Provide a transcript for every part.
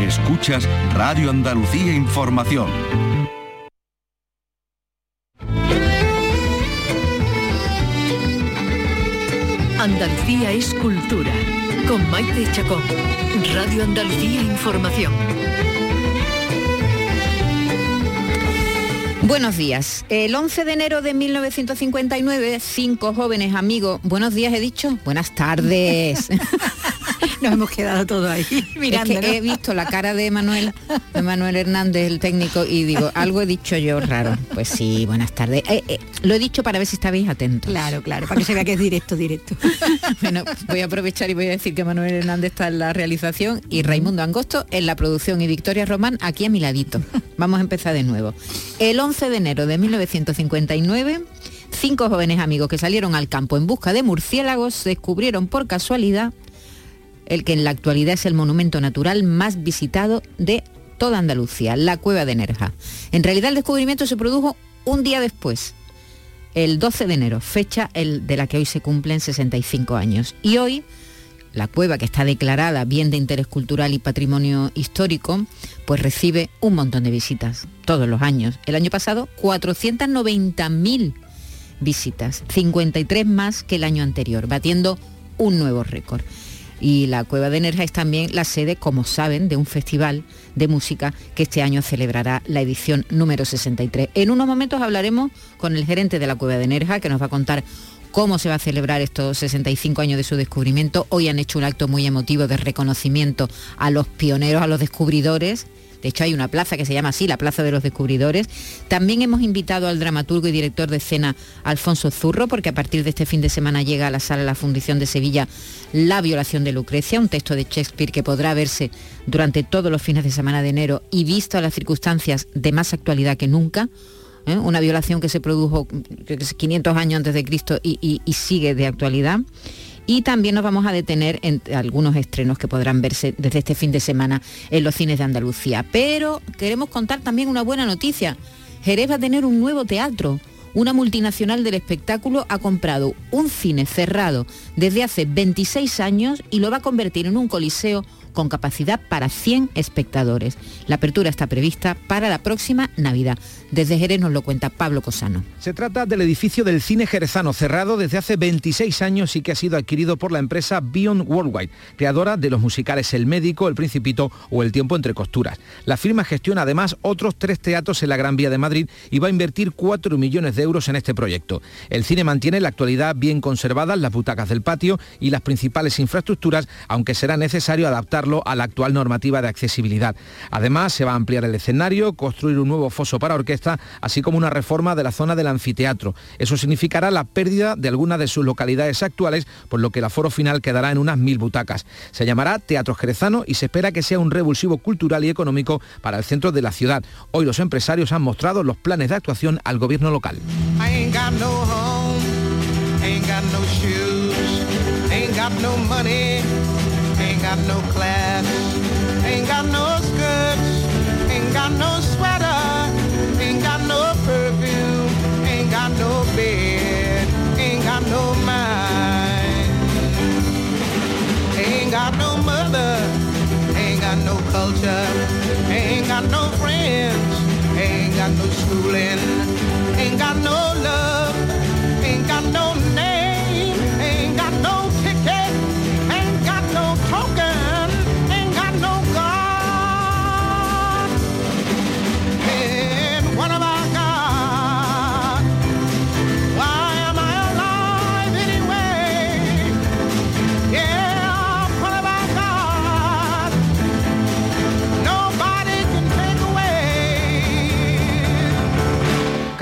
Escuchas Radio Andalucía Información. Andalucía es cultura. Con Maite Chacón. Radio Andalucía Información. Buenos días. El 11 de enero de 1959, cinco jóvenes amigos, buenos días he dicho, buenas tardes. Nos hemos quedado todos ahí mirando. Es que he visto la cara de Manuel, de Manuel Hernández, el técnico, y digo, algo he dicho yo raro. Pues sí, buenas tardes. Eh, eh, lo he dicho para ver si estabais atentos. Claro, claro, para que se vea que es directo, directo. bueno, voy a aprovechar y voy a decir que Manuel Hernández está en la realización y Raimundo Angosto en la producción y Victoria Román aquí a mi ladito. Vamos a empezar de nuevo. El 11 de enero de 1959 cinco jóvenes amigos que salieron al campo en busca de murciélagos descubrieron por casualidad el que en la actualidad es el monumento natural más visitado de toda Andalucía, la Cueva de Nerja. En realidad el descubrimiento se produjo un día después, el 12 de enero, fecha el de la que hoy se cumplen 65 años. Y hoy, la cueva que está declarada bien de interés cultural y patrimonio histórico, pues recibe un montón de visitas todos los años. El año pasado, 490.000 visitas, 53 más que el año anterior, batiendo un nuevo récord y la Cueva de Nerja es también la sede, como saben, de un festival de música que este año celebrará la edición número 63. En unos momentos hablaremos con el gerente de la Cueva de Nerja, que nos va a contar cómo se va a celebrar estos 65 años de su descubrimiento. Hoy han hecho un acto muy emotivo de reconocimiento a los pioneros, a los descubridores de hecho, hay una plaza que se llama así, la Plaza de los Descubridores. También hemos invitado al dramaturgo y director de escena Alfonso Zurro, porque a partir de este fin de semana llega a la sala La Fundición de Sevilla La violación de Lucrecia, un texto de Shakespeare que podrá verse durante todos los fines de semana de enero y visto a las circunstancias de más actualidad que nunca. ¿eh? Una violación que se produjo 500 años antes de Cristo y sigue de actualidad y también nos vamos a detener en algunos estrenos que podrán verse desde este fin de semana en los cines de Andalucía. Pero queremos contar también una buena noticia. Jerez va a tener un nuevo teatro. Una multinacional del espectáculo ha comprado un cine cerrado desde hace 26 años y lo va a convertir en un coliseo con capacidad para 100 espectadores. La apertura está prevista para la próxima Navidad. Desde Jerez nos lo cuenta Pablo Cosano. Se trata del edificio del cine jerezano, cerrado desde hace 26 años y que ha sido adquirido por la empresa Beyond Worldwide, creadora de los musicales El Médico, El Principito o El Tiempo entre Costuras. La firma gestiona además otros tres teatros en la Gran Vía de Madrid y va a invertir 4 millones de euros en este proyecto. El cine mantiene la actualidad bien conservadas las butacas del patio y las principales infraestructuras, aunque será necesario adaptar a la actual normativa de accesibilidad. Además, se va a ampliar el escenario, construir un nuevo foso para orquesta, así como una reforma de la zona del anfiteatro. Eso significará la pérdida de algunas de sus localidades actuales, por lo que el aforo final quedará en unas mil butacas. Se llamará Teatro Jerezano y se espera que sea un revulsivo cultural y económico para el centro de la ciudad. Hoy los empresarios han mostrado los planes de actuación al gobierno local. Class, ain't got no skirts, ain't got no sweater, ain't got no perfume, ain't got no bed, ain't got no mind. Ain't got no mother, ain't got no culture, ain't got no friends, ain't got no schooling, ain't got no love,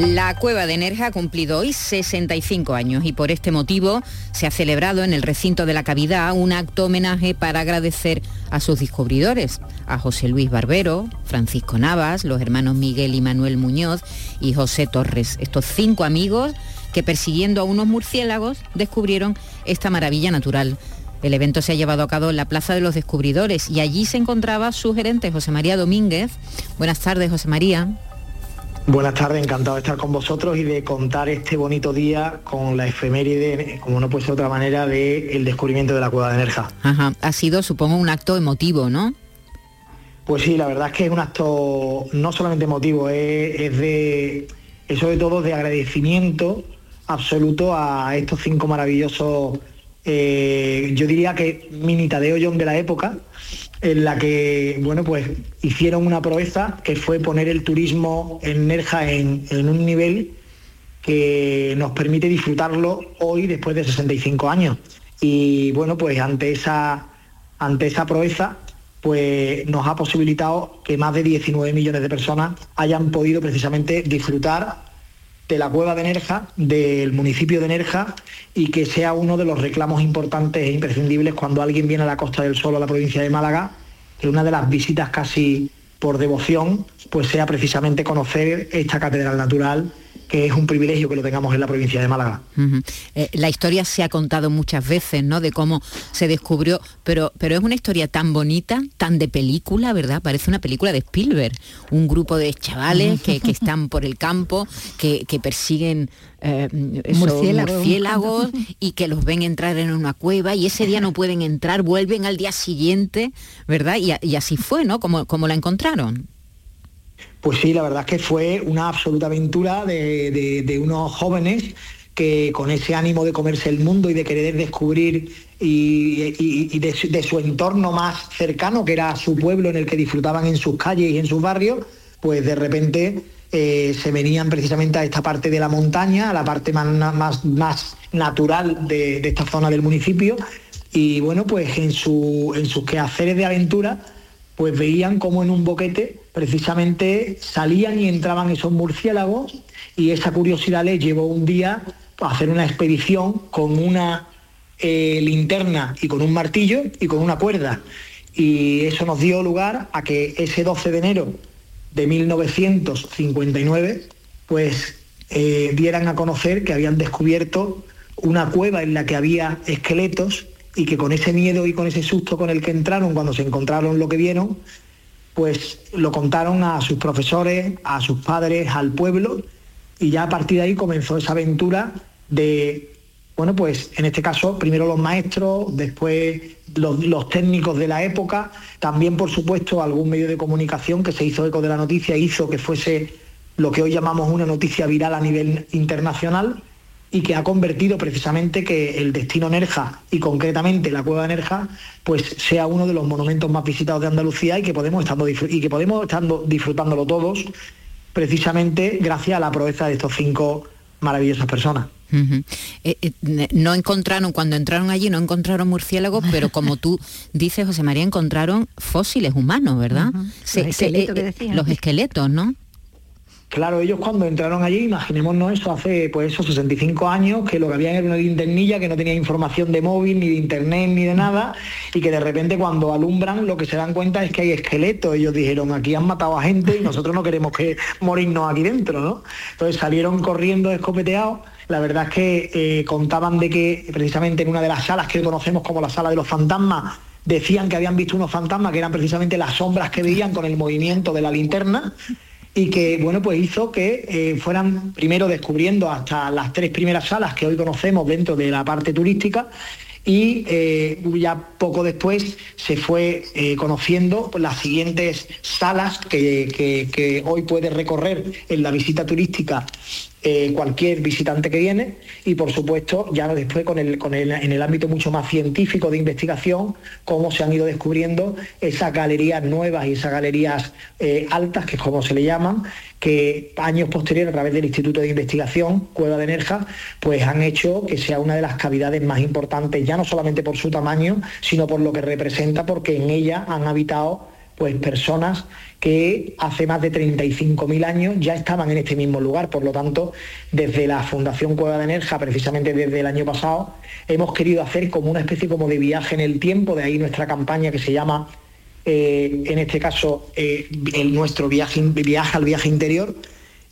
La cueva de Nerja ha cumplido hoy 65 años y por este motivo se ha celebrado en el recinto de la cavidad un acto homenaje para agradecer a sus descubridores, a José Luis Barbero, Francisco Navas, los hermanos Miguel y Manuel Muñoz y José Torres, estos cinco amigos que persiguiendo a unos murciélagos descubrieron esta maravilla natural. El evento se ha llevado a cabo en la Plaza de los Descubridores y allí se encontraba su gerente José María Domínguez. Buenas tardes, José María. Buenas tardes, encantado de estar con vosotros y de contar este bonito día con la efeméride, como no puede ser de otra manera, del descubrimiento de la cueva de Nerja. Ajá, ha sido, supongo, un acto emotivo, ¿no? Pues sí, la verdad es que es un acto no solamente emotivo, es, es de, es sobre todo de agradecimiento absoluto a estos cinco maravillosos, eh, yo diría que mini Tadeo John de la época, en la que, bueno, pues hicieron una proeza que fue poner el turismo en Nerja en, un nivel que nos permite disfrutarlo hoy después de 65 años. Y bueno, pues ante esa, ante esa proeza, pues nos ha posibilitado que más de 19 millones de personas hayan podido precisamente disfrutar de la cueva de Nerja, del municipio de Nerja, y que sea uno de los reclamos importantes e imprescindibles cuando alguien viene a la Costa del Sol, a la provincia de Málaga, que una de las visitas casi por devoción, pues sea precisamente conocer esta catedral natural que es un privilegio que lo tengamos en la provincia de Málaga. Eh, la historia se ha contado muchas veces, ¿no? De cómo se descubrió, pero, pero es una historia tan bonita, tan de película, ¿verdad? Parece una película de Spielberg. Un grupo de chavales que, que están por el campo, que, que persiguen eh, esos Murciélagos. murciélagos y que los ven entrar en una cueva y ese día no pueden entrar, vuelven al día siguiente, ¿verdad? Y, a- y así fue, ¿no? Como, como la encontraron. Pues sí, la verdad es que fue una absoluta aventura de, unos jóvenes que con ese ánimo de comerse el mundo y de querer descubrir y, de, su- entorno más cercano, que era su pueblo en el que disfrutaban en sus calles y en sus barrios, pues de repente eh, se venían precisamente a esta parte de la montaña, a la parte más, na- más, más natural de, esta zona del municipio, y bueno, pues en sus quehaceres de aventura pues veían como en un boquete precisamente salían y entraban esos murciélagos y esa curiosidad les llevó un día a hacer una expedición con una eh, linterna y con un martillo y con una cuerda. Y eso nos dio lugar a que ese 12 de enero de 1959 pues eh, dieran a conocer que habían descubierto una cueva en la que había esqueletos y que con ese miedo y con ese susto con el que entraron cuando se encontraron lo que vieron, pues lo contaron a sus profesores, a sus padres, al pueblo y ya a partir de ahí comenzó esa aventura de, bueno, pues en este caso primero los maestros, después los, técnicos de la época, también por supuesto algún medio de comunicación que se hizo eco de la noticia, hizo que fuese lo que hoy llamamos una noticia viral a nivel internacional y que ha convertido precisamente que el destino Nerja y concretamente la cueva de Nerja pues sea uno de los monumentos más visitados de Andalucía y que podemos estando y que podemos estando disfrutándolo todos precisamente gracias a la proeza de estos cinco maravillosas personas. Eh, eh, no encontraron, cuando entraron allí no encontraron murciélagos, pero como tú dices, José María, encontraron fósiles humanos, ¿verdad? Ujú. Los esqueletos que decían. los esqueletos, ¿no? Claro, ellos cuando entraron allí, imaginémonos eso hace pues esos 65 años, que lo que había era una linternilla que no tenía información de móvil, ni de internet, ni de nada, y que de repente cuando alumbran lo que se dan cuenta es que hay esqueletos. Ellos dijeron, aquí han matado a gente y nosotros no queremos que morirnos aquí dentro, ¿no? Entonces salieron corriendo escopeteados. La verdad es que eh, contaban de que precisamente en una de las salas que conocemos como la sala de los fantasmas, decían que habían visto unos fantasmas que eran precisamente las sombras que veían con el movimiento de la linterna y que bueno pues hizo que eh, fueran primero descubriendo hasta las tres primeras salas que hoy conocemos dentro de la parte turística y eh, ya poco después se fue eh, conociendo las siguientes salas que, que- que hoy puede recorrer en la visita turística eh, cualquier visitante que viene y por supuesto ya después con el, con el- en el ámbito mucho más científico de investigación cómo se han ido descubriendo esas galerías nuevas y esas galerías eh, altas que es como se le llaman que años posteriores a través del Instituto de Investigación Cueva de Nerja pues han hecho que sea una de las cavidades más importantes ya no solamente por su tamaño sino por lo que representa porque en ella han habitado pues personas que hace más de 35.000 años ya estaban en este mismo lugar. Por lo tanto, desde la Fundación Cueva de Nerja, precisamente desde el año pasado, hemos querido hacer como una especie como de viaje en el tiempo, de ahí nuestra campaña que se llama, eh, en este caso, eh, el nuestro viaje, al viaje interior,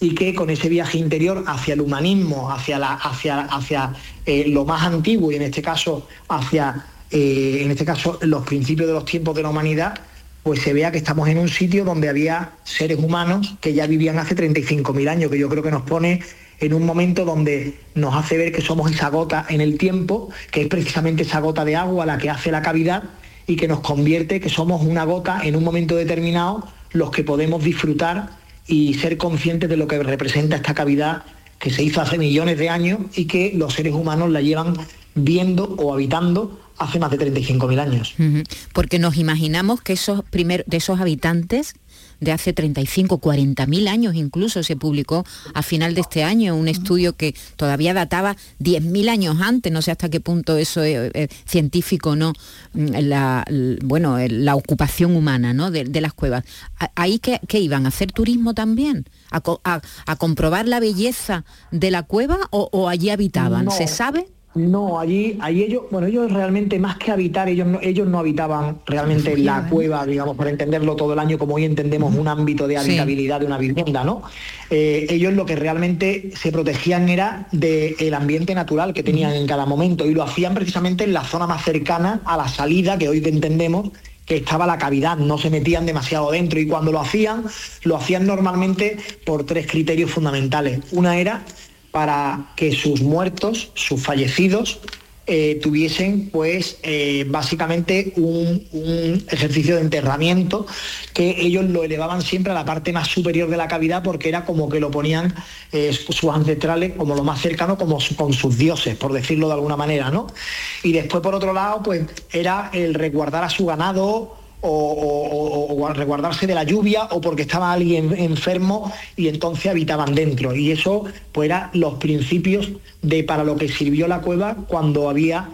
y que con ese viaje interior hacia el humanismo, hacia, la, hacia, hacia eh, lo más antiguo y en este caso hacia en este caso los principios de los tiempos de la humanidad, pues se vea que estamos en un sitio donde había seres humanos que ya vivían hace 35.000 años, que yo creo que nos pone en un momento donde nos hace ver que somos esa gota en el tiempo, que es precisamente esa gota de agua la que hace la cavidad y que nos convierte que somos una gota en un momento determinado los que podemos disfrutar y ser conscientes de lo que representa esta cavidad que se hizo hace millones de años y que los seres humanos la llevan viendo o habitando hace más de 35.000 años. Porque nos imaginamos que esos primeros, de esos habitantes de hace 35, 40 mil años incluso se publicó a final de este año un estudio que todavía databa 10.000 años antes, no sé hasta qué punto eso es, es científico o no, mm, la, bueno, el- la ocupación humana ¿no? de, de las cuevas. ¿Ahí qué, qué iban? ¿A hacer turismo también? ¿A, co- a- a comprobar la belleza de la cueva o, o allí habitaban? No. ¿Se sabe? No, allí, allí ellos, bueno, ellos realmente más que habitar, ellos no, ellos no habitaban realmente en la cueva, digamos, para entenderlo todo el año como hoy entendemos un ámbito de Sí. habitabilidad de una vivienda, ¿no? Eh, ellos lo que realmente se protegían era del ambiente natural que tenían en cada momento y lo hacían precisamente en la zona más cercana a la salida que hoy entendemos que estaba la cavidad, no se metían demasiado dentro y cuando lo hacían, lo hacían normalmente por tres criterios fundamentales. Una era para que sus muertos, sus fallecidos, eh, tuviesen pues eh, básicamente un, ejercicio de enterramiento que ellos lo elevaban siempre a la parte más superior de la cavidad porque era como que lo ponían eh, sus ancestrales como lo más cercano como con sus dioses, por decirlo de alguna manera, ¿no? Y después por otro lado pues era el resguardar a su ganado o, o- resguardarse de la lluvia o porque estaba alguien enfermo y entonces habitaban dentro. Y eso pues eran los principios de para lo que sirvió la cueva cuando había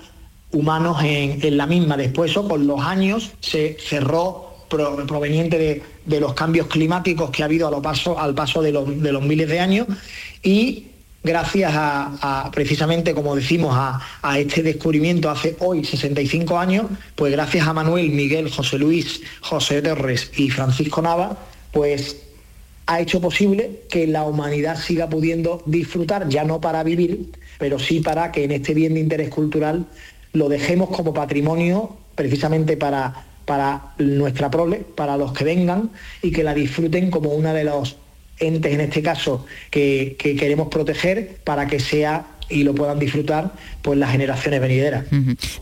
humanos en, la misma. Después eso con los años se cerró pro- proveniente de, los cambios climáticos que ha habido al paso de los, de los miles de años y gracias a, precisamente, como decimos, a, a este descubrimiento hace hoy 65 años, pues gracias a Manuel, Miguel, José Luis, José Torres y Francisco Nava, pues ha hecho posible que la humanidad siga pudiendo disfrutar, ya no para vivir, pero sí para que en este bien de interés cultural lo dejemos como patrimonio precisamente para, para nuestra prole, para los que vengan y que la disfruten como una de los entes, en este caso, que, que queremos proteger para que sea y lo puedan disfrutar pues las generaciones venideras.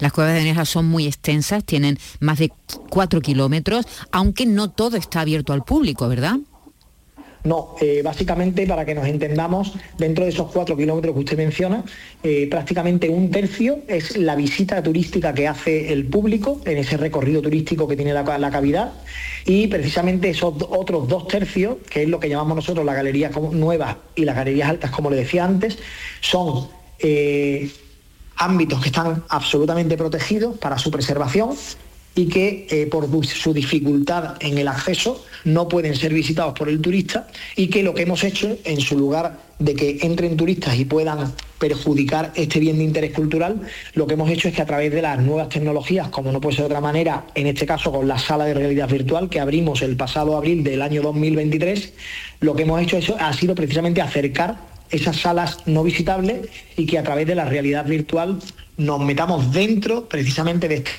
Las cuevas de Nerja son muy extensas, tienen más de 4 kilómetros, aunque no todo está abierto al público, ¿verdad? No, eh, básicamente para que nos entendamos, dentro de esos cuatro kilómetros que usted menciona, eh, prácticamente un tercio es la visita turística que hace el público en ese recorrido turístico que tiene la, la cavidad. Y precisamente esos otros dos tercios, que es lo que llamamos nosotros las galerías nuevas y las galerías altas, como le decía antes, son eh, ámbitos que están absolutamente protegidos para su preservación y que eh, por su dificultad en el acceso no pueden ser visitados por el turista y que lo que hemos hecho en su lugar de que entren turistas y puedan perjudicar este bien de interés cultural, lo que hemos hecho es que a través de las nuevas tecnologías, como no puede ser de otra manera, en este caso con la sala de realidad virtual que abrimos el pasado abril del año 2023, lo que hemos hecho eso ha sido precisamente acercar esas salas no visitables y que a través de la realidad virtual nos metamos dentro precisamente de este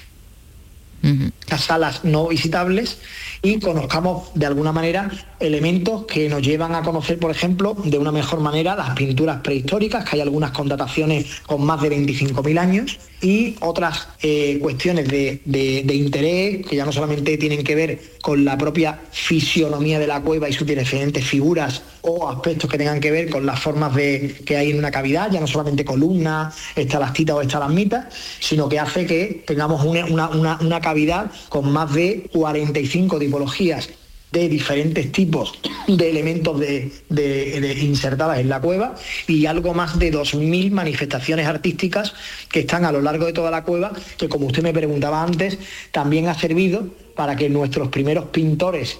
Mm-hmm. Las salas no visitables y conozcamos de alguna manera elementos que nos llevan a conocer, por ejemplo, de una mejor manera las pinturas prehistóricas, que hay algunas con dataciones con más de 25.000 años, y otras eh, cuestiones de, de- interés que ya no solamente tienen que ver con la propia fisionomía de la cueva y sus diferentes figuras o aspectos que tengan que ver con las formas de, que hay en una cavidad, ya no solamente columnas, estalactitas o estalagmitas, sino que hace que tengamos una- una- una cavidad con más de 45 tipologías de diferentes tipos de elementos de, insertadas en la cueva y algo más de 2.000 manifestaciones artísticas que están a lo largo de toda la cueva, que como usted me preguntaba antes, también ha servido para que nuestros primeros pintores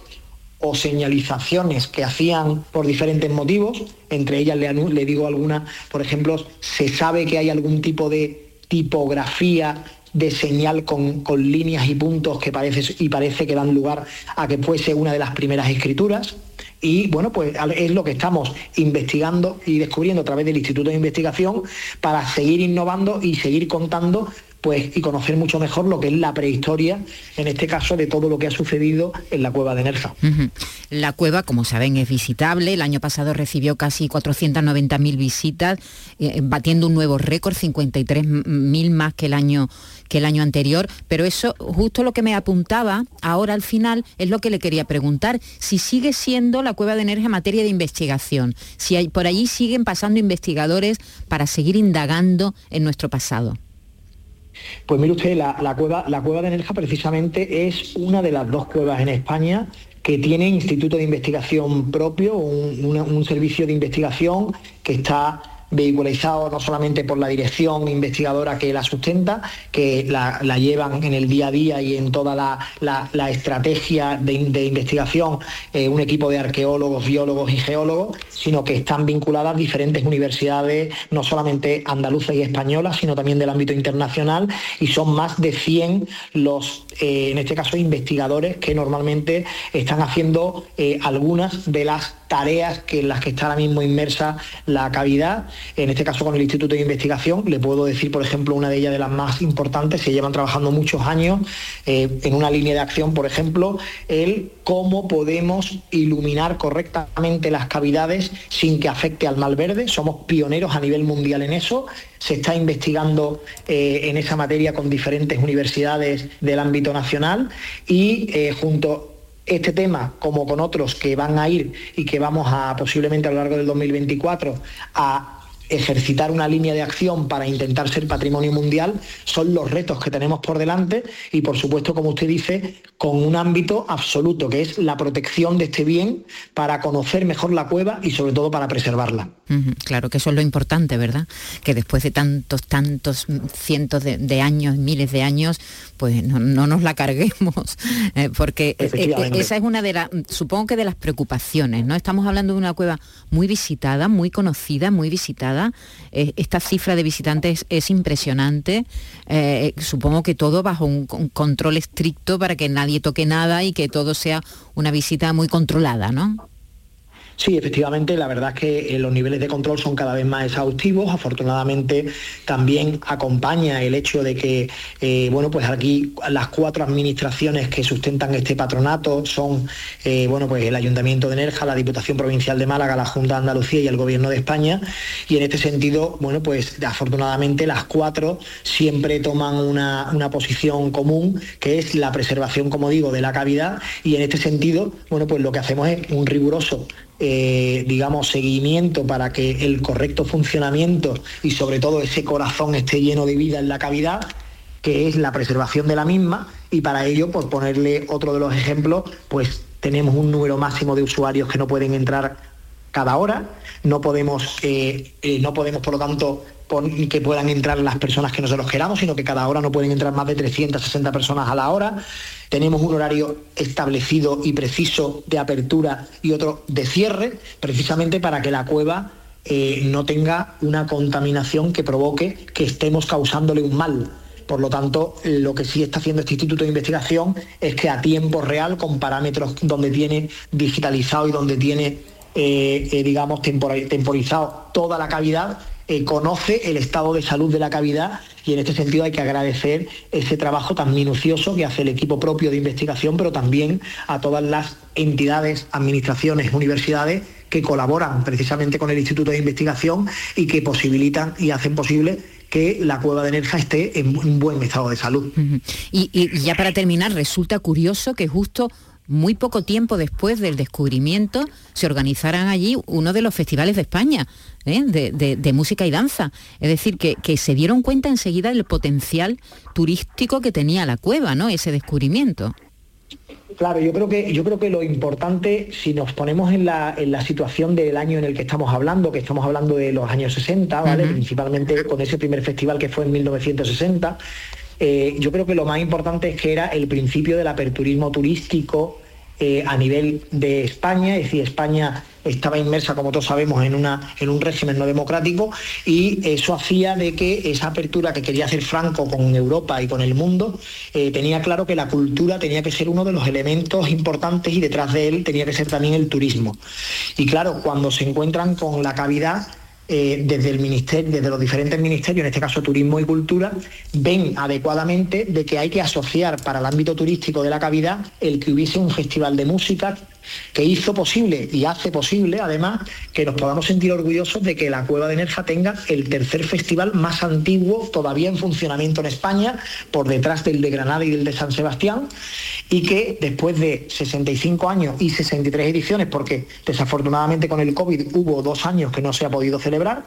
o señalizaciones que hacían por diferentes motivos, entre ellas le, le digo alguna, por ejemplo, se sabe que hay algún tipo de tipografía de señal con, con líneas y puntos que parece, y parece que dan lugar a que fuese una de las primeras escrituras. Y bueno, pues es lo que estamos investigando y descubriendo a través del Instituto de Investigación para seguir innovando y seguir contando pues, y conocer mucho mejor lo que es la prehistoria, en este caso de todo lo que ha sucedido en la cueva de Nerja. La cueva, como saben, es visitable. El año pasado recibió casi 490.000 visitas, eh, batiendo un nuevo récord, 53.000 más que el año que el año anterior. Pero eso, justo lo que me apuntaba ahora al final, es lo que le quería preguntar. Si sigue siendo la cueva de Nerja materia de investigación, si por allí siguen pasando investigadores para seguir indagando en nuestro pasado. Pues mire usted, la, la cueva, la cueva de Nerja precisamente es una de las dos cuevas en España que tiene instituto de investigación propio, un, servicio de investigación que está vehiculizado no solamente por la dirección investigadora que la sustenta, que la, llevan en el día a día y en toda la, estrategia de investigación eh, un equipo de arqueólogos, biólogos y geólogos, sino que están vinculadas diferentes universidades, no solamente andaluzas y españolas, sino también del ámbito internacional, y son más de 100 los, eh, en este caso, investigadores que normalmente están haciendo eh, algunas de las tareas que en las que está ahora mismo inmersa la cavidad, en este caso con el Instituto de Investigación, le puedo decir, por ejemplo, una de ellas de las más importantes, se llevan trabajando muchos años eh, en una línea de acción, por ejemplo, el cómo podemos iluminar correctamente las cavidades sin que afecte al mal verde. Somos pioneros a nivel mundial en eso. Se está investigando eh, en esa materia con diferentes universidades del ámbito nacional y eh, junto este tema, como con otros que van a ir y que vamos a posiblemente a lo largo del 2024 a ejercitar una línea de acción para intentar ser patrimonio mundial, son los retos que tenemos por delante y por supuesto, como usted dice, con un ámbito absoluto, que es la protección de este bien para conocer mejor la cueva y sobre todo para preservarla. Claro que eso es lo importante, ¿verdad? Que después de tantos, tantos mm, cientos de, de años, miles de años, pues no, no nos la carguemos, eh, porque eh, esa es una de las, supongo que de las preocupaciones, ¿no? Estamos hablando de una cueva muy visitada, muy conocida, muy visitada. Eh, esta cifra de visitantes es impresionante. Eh, supongo que todo bajo un, con- control estricto para que nadie toque nada y que todo sea una visita muy controlada, ¿no? Sí, efectivamente, la verdad es que eh, los niveles de control son cada vez más exhaustivos. Afortunadamente, también acompaña el hecho de que, eh, bueno, pues aquí las cuatro administraciones que sustentan este patronato son, eh, bueno, pues el Ayuntamiento de Nerja, la Diputación Provincial de Málaga, la Junta de Andalucía y el Gobierno de España. Y en este sentido, bueno, pues afortunadamente las cuatro siempre toman una, una posición común, que es la preservación, como digo, de la cavidad. Y en este sentido, bueno, pues lo que hacemos es un riguroso eh, digamos, seguimiento para que el correcto funcionamiento y sobre todo ese corazón esté lleno de vida en la cavidad, que es la preservación de la misma, y para ello, por ponerle otro de los ejemplos, pues tenemos un número máximo de usuarios que no pueden entrar cada hora, no podemos, eh, eh, no podemos por lo tanto que puedan entrar las personas que nosotros queramos, sino que cada hora no pueden entrar más de 360 personas a la hora. Tenemos un horario establecido y preciso de apertura y otro de cierre, precisamente para que la cueva eh, no tenga una contaminación que provoque que estemos causándole un mal. Por lo tanto, lo que sí está haciendo este Instituto de Investigación es que a tiempo real, con parámetros donde tiene digitalizado y donde tiene, digamos, tempora- temporizado toda la cavidad, eh, conoce el estado de salud de la cavidad y en este sentido hay que agradecer ese trabajo tan minucioso que hace el equipo propio de investigación, pero también a todas las entidades, administraciones, universidades que colaboran precisamente con el Instituto de Investigación y que posibilitan y hacen posible que la cueva de Nerja esté en buen estado de salud. y ya para terminar, resulta curioso que justo muy poco tiempo después del descubrimiento se organizaran allí uno de los festivales de España ¿eh? de, música y danza. Es decir, que, se dieron cuenta enseguida del potencial turístico que tenía la cueva, ¿no? Ese descubrimiento. Claro, yo creo que yo creo que lo importante, si nos ponemos en la, en la situación del año en el que estamos hablando, que estamos hablando de los años 60, ¿vale? Principalmente con ese primer festival que fue en 1960, eh, yo creo que lo más importante es que era el principio del aperturismo turístico eh, a nivel de España, es decir, España estaba inmersa, como todos sabemos, en, una, en un régimen no democrático y eso hacía de que esa apertura que quería hacer Franco con Europa y con el mundo, eh, tenía claro que la cultura tenía que ser uno de los elementos importantes y detrás de él tenía que ser también el turismo. Y claro, cuando se encuentran con la cavidad, eh, desde el ministerio, desde los diferentes ministerios, en este caso Turismo y Cultura, ven adecuadamente de que hay que asociar para el ámbito turístico de la cavidad el que hubiese un festival de música que hizo posible y hace posible, además, que nos podamos sentir orgullosos de que la Cueva de Nerja tenga el tercer festival más antiguo todavía en funcionamiento en España, por detrás del de Granada y del de San Sebastián, y que después de 65 años y 63 ediciones, porque desafortunadamente con el COVID hubo dos años que no se ha podido celebrar,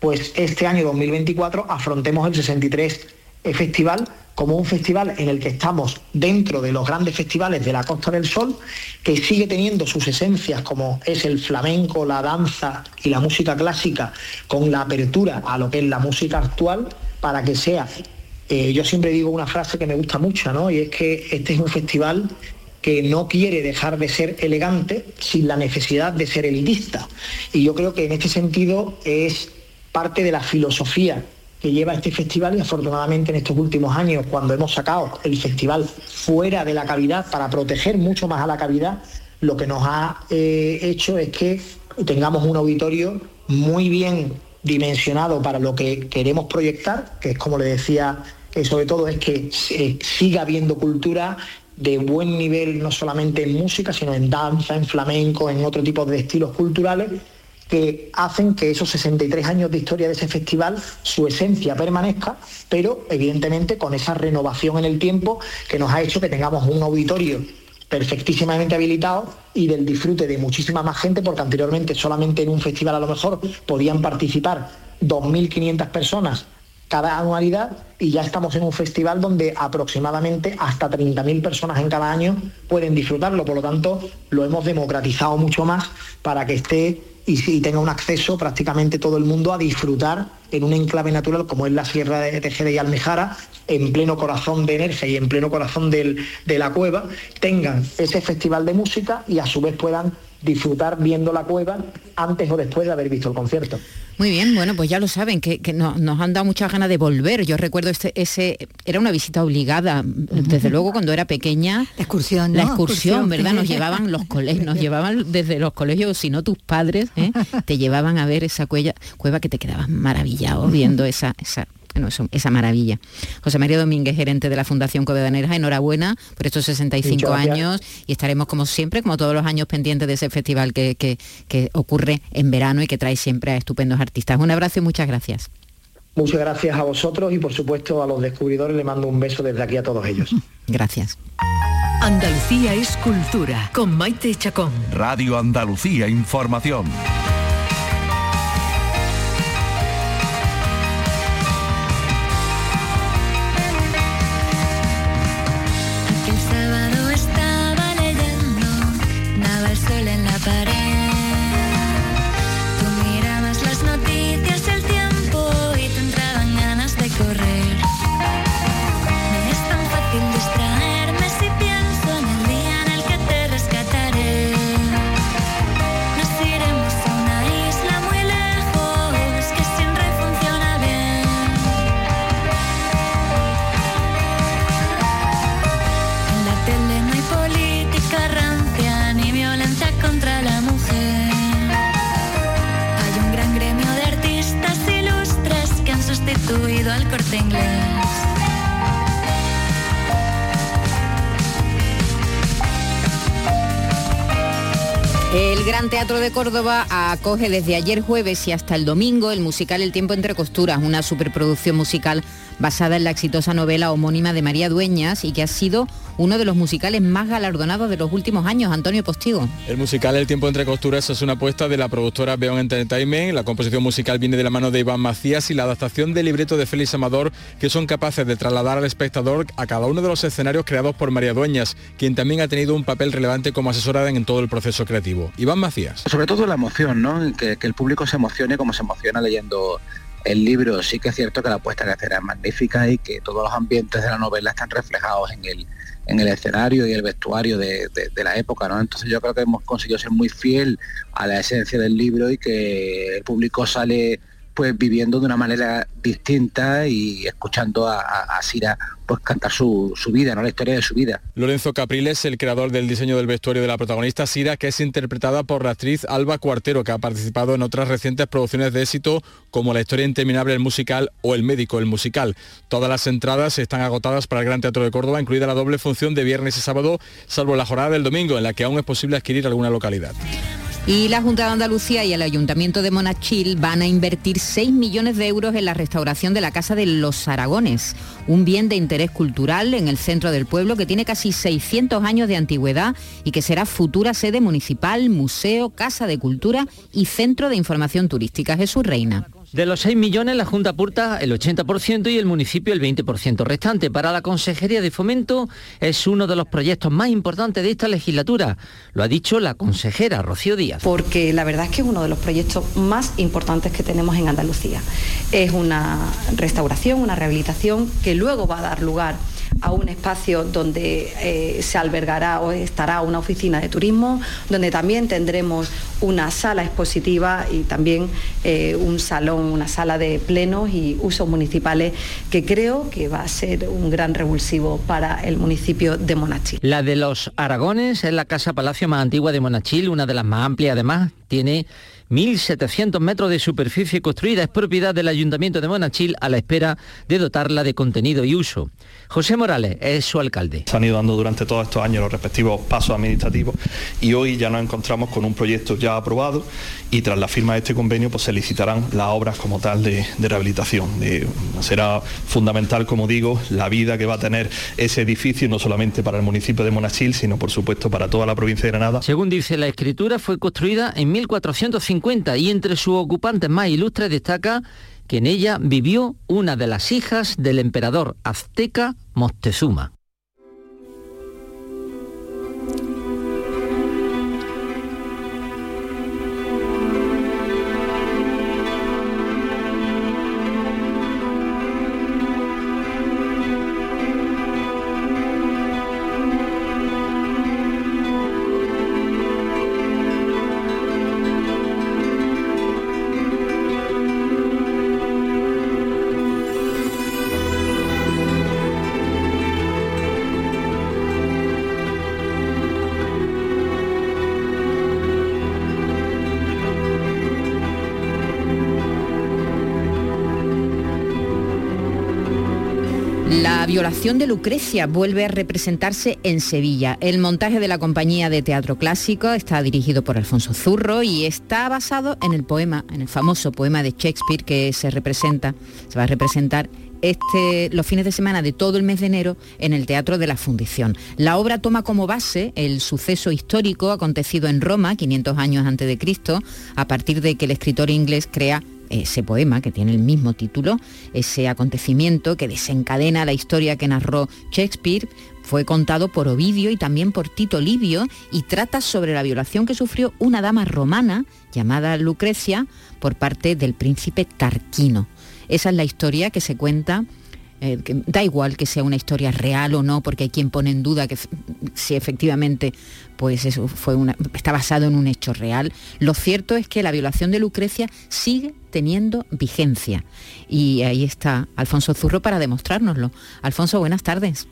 pues este año 2024 afrontemos el 63 festival como un festival en el que estamos dentro de los grandes festivales de la Costa del Sol, que sigue teniendo sus esencias como es el flamenco, la danza y la música clásica, con la apertura a lo que es la música actual, para que sea, eh, yo siempre digo una frase que me gusta mucho, ¿no? Y es que este es un festival que no quiere dejar de ser elegante sin la necesidad de ser elitista. Y yo creo que en este sentido es parte de la filosofía que lleva este festival y afortunadamente en estos últimos años, cuando hemos sacado el festival fuera de la cavidad para proteger mucho más a la cavidad, lo que nos ha eh, hecho es que tengamos un auditorio muy bien dimensionado para lo que queremos proyectar, que es como le decía, sobre todo es que siga habiendo cultura de buen nivel, no solamente en música, sino en danza, en flamenco, en otro tipo de estilos culturales que hacen que esos 63 años de historia de ese festival, su esencia permanezca, pero evidentemente con esa renovación en el tiempo que nos ha hecho que tengamos un auditorio perfectísimamente habilitado y del disfrute de muchísima más gente, porque anteriormente solamente en un festival a lo mejor podían participar 2.500 personas cada anualidad y ya estamos en un festival donde aproximadamente hasta 30.000 personas en cada año pueden disfrutarlo. Por lo tanto, lo hemos democratizado mucho más para que esté y, tenga un acceso prácticamente todo el mundo a disfrutar en un enclave natural como es la Sierra de Tejeda y Almejara, en pleno corazón de Energia y en pleno corazón de la cueva, tengan ese festival de música y a su vez puedan disfrutar viendo la cueva antes o después de haber visto el concierto. Muy bien, bueno, pues ya lo saben, que, nos han dado muchas ganas de volver. Yo recuerdo este, ese, era una visita obligada, desde luego cuando era pequeña. excursión, La excursión, ¿verdad? Nos llevaban los colegios, nos llevaban desde los colegios, si no tus padres, ¿eh? te llevaban a ver esa cueva, cueva que te quedabas maravillado viendo esa, esa esa maravilla. José María Domínguez, gerente de la Fundación Covedanera, enhorabuena por estos 65 años y estaremos como siempre, como todos los años, pendientes de ese festival que, que ocurre en verano y que trae siempre a estupendos artistas. Un abrazo y muchas gracias. Muchas gracias a vosotros y por supuesto a los descubridores le mando un beso desde aquí a todos ellos. Gracias. Andalucía es cultura con Maite Chacón. Radio Andalucía Información. De Córdoba acoge desde ayer jueves y hasta el domingo el musical El tiempo entre costuras, una superproducción musical basada en la exitosa novela homónima de María Dueñas y que ha sido uno de los musicales más galardonados de los últimos años, Antonio Postigo. El musical El tiempo entre costuras es una apuesta de la productora Beon Entertainment, la composición musical viene de la mano de Iván Macías y la adaptación del libreto de Félix Amador, que son capaces de trasladar al espectador a cada uno de los escenarios creados por María Dueñas, quien también ha tenido un papel relevante como asesora en todo el proceso creativo. Iván Macías. Sobre todo la emoción, ¿no? Que, que el público se emocione como se emociona leyendo el libro sí que es cierto que la puesta en escena es magnífica y que todos los ambientes de la novela están reflejados en el, en el escenario y el vestuario de, de- la época, ¿no? Entonces yo creo que hemos conseguido ser muy fiel a la esencia del libro y que el público sale pues viviendo de una manera distinta y escuchando a, Sira pues cantar su, su vida, ¿no? La historia de su vida. Lorenzo Capriles, el creador del diseño del vestuario de la protagonista Sira, que es interpretada por la actriz Alba Cuartero, que ha participado en otras recientes producciones de éxito como La historia interminable el musical o El médico el musical. Todas las entradas están agotadas para el Gran Teatro de Córdoba, incluida la doble función de viernes y sábado, salvo la jornada del domingo, en la que aún es posible adquirir alguna localidad. Y la Junta de Andalucía y el Ayuntamiento de Monachil van a invertir 6 millones de euros en la restauración de la Casa de los Aragones, un bien de interés cultural en el centro del pueblo que tiene casi 600 años de antigüedad y que será futura sede municipal, museo, casa de cultura y centro de información turística. Jesús Reina. De los 6 millones, la Junta aporta el 80% y el municipio el 20% restante. Para la Consejería de Fomento es uno de los proyectos más importantes de esta legislatura. Lo ha dicho la consejera Rocío Díaz. porque la verdad es que es uno de los proyectos más importantes que tenemos en Andalucía. Es una restauración, una rehabilitación que luego va a dar lugar a un espacio donde eh, se albergará o estará una oficina de turismo, donde también tendremos una sala expositiva y también eh, un salón, una sala de plenos y usos municipales que creo que va a ser un gran revulsivo para el municipio de Monachil. La de los Aragones es la casa palacio más antigua de Monachil, una de las más amplias además. Tiene 1.700 metros de superficie construida. Es propiedad del Ayuntamiento de Monachil a la espera de dotarla de contenido y uso. José Morales es su alcalde. Se han ido dando durante todos estos años los respectivos pasos administrativos y hoy ya nos encontramos con un proyecto ya aprobado y tras la firma de este convenio pues se licitarán las obras como tal de, de rehabilitación. De- será fundamental, como digo, la vida que va a tener ese edificio no solamente para el municipio de Monachil, sino por supuesto para toda la provincia de Granada. Según dice la escritura, fue construida en 1450 y entre sus ocupantes más ilustres destaca que en ella vivió una de las hijas del emperador azteca Moctezuma. La violación de Lucrecia vuelve a representarse en Sevilla. El montaje de la compañía de teatro clásico está dirigido por Alfonso Zurro y está basado en el poema, en el famoso poema de Shakespeare que se representa, se va a representar este, los fines de semana de todo el mes de enero en el Teatro de la Fundición. La obra toma como base el suceso histórico acontecido en Roma 500 años antes de Cristo, a partir de que el escritor inglés crea ese poema que tiene el mismo título, ese acontecimiento que desencadena la historia que narró Shakespeare, fue contado por Ovidio y también por Tito Livio y trata sobre la violación que sufrió una dama romana llamada Lucrecia por parte del príncipe Tarquino. Esa es la historia que se cuenta eh, que da igual que sea una historia real o no, porque hay quien pone en duda que si efectivamente pues eso fue una, está basado en un hecho real. Lo cierto es que la violación de Lucrecia sigue teniendo vigencia. Y ahí está Alfonso Zurro para demostrárnoslo. Alfonso, buenas tardes.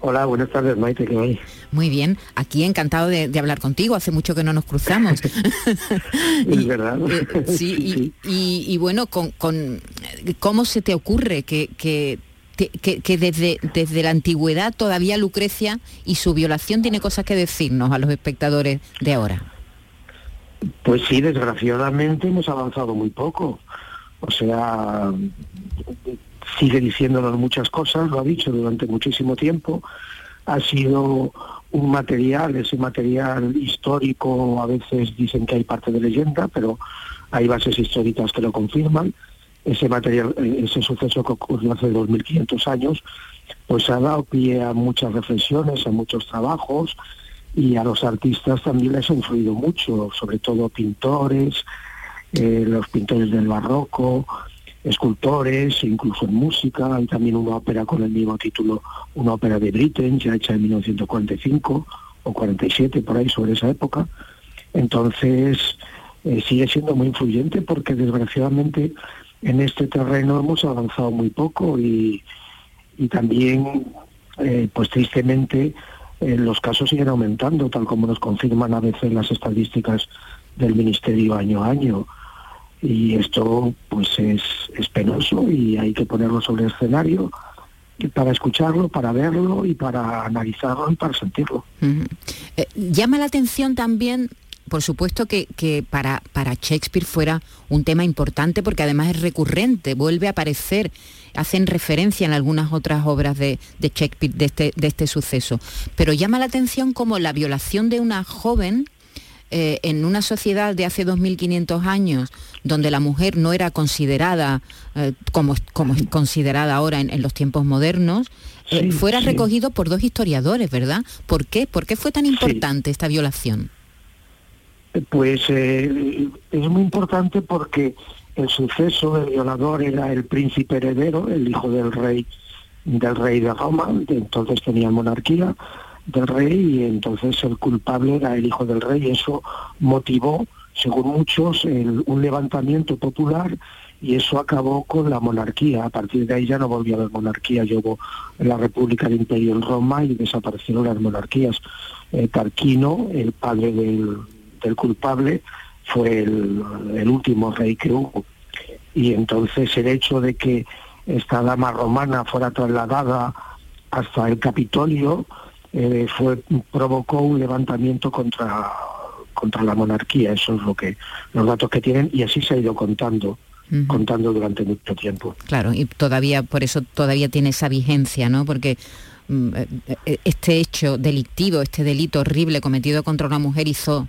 Hola, buenas tardes, Maite, ¿qué hay? Muy bien, aquí encantado de, de hablar contigo, hace mucho que no nos cruzamos. Es verdad. Eh, sí, y, y- y bueno, con, con ¿cómo se te ocurre que, que, desde, desde la antigüedad todavía Lucrecia y su violación tiene cosas que decirnos a los espectadores de ahora? Pues sí, desgraciadamente hemos avanzado muy poco. O sea, sigue diciéndonos muchas cosas, lo ha dicho durante muchísimo tiempo. Ha sido un material, ese material histórico, a veces dicen que hay parte de leyenda, pero hay bases históricas que lo confirman. Ese material, eh, ese suceso que ocurrió hace 2.500 años, pues ha dado pie a muchas reflexiones, a muchos trabajos, y a los artistas también les ha influido mucho, sobre todo pintores, eh, los pintores del barroco, escultores, incluso en música, hay también una ópera con el mismo título, una ópera de Britten, ya hecha en 1945 o 47, por ahí, sobre esa época. Entonces, eh, sigue siendo muy influyente porque desgraciadamente en este terreno hemos avanzado muy poco y, también, eh, pues tristemente, eh, los casos siguen aumentando, tal como nos confirman a veces las estadísticas del Ministerio año a año. Y esto pues es, penoso y hay que ponerlo sobre el escenario para escucharlo, para verlo y para analizarlo y para sentirlo. Eh, llama la atención también, por supuesto, que, que para, para Shakespeare fuera un tema importante porque además es recurrente, vuelve a aparecer, hacen referencia en algunas otras obras de, de Shakespeare de este, de este suceso. Pero llama la atención como la violación de una joven eh, en una sociedad de hace 2.500 años, donde la mujer no era considerada eh, como, como es considerada ahora en, en los tiempos modernos, eh, Sí, fuera sí. recogido por dos historiadores, ¿verdad? ¿Por qué? ¿Por qué fue tan importante esta violación? Pues eh, es muy importante porque el suceso del violador era el príncipe heredero, el hijo del rey del rey de Roma, entonces tenía monarquía del rey y entonces el culpable era el hijo del rey eso motivó, según muchos, un levantamiento popular y eso acabó con la monarquía. A partir de ahí ya no volvió a haber monarquía, hubo la República del Imperio en Roma y desaparecieron las monarquías. Eh, Tarquino, el padre del, del culpable, fue el, el último rey que hubo. Y entonces el hecho de que esta dama romana fuera trasladada hasta el Capitolio eh, fue provocó un levantamiento contra contra la monarquía eso es lo que los datos que tienen y así se ha ido contando contando durante mucho tiempo Claro, y todavía, por eso todavía tiene esa vigencia, ¿no? Porque mm, eh, eh, este hecho delictivo, este delito horrible cometido contra una mujer hizo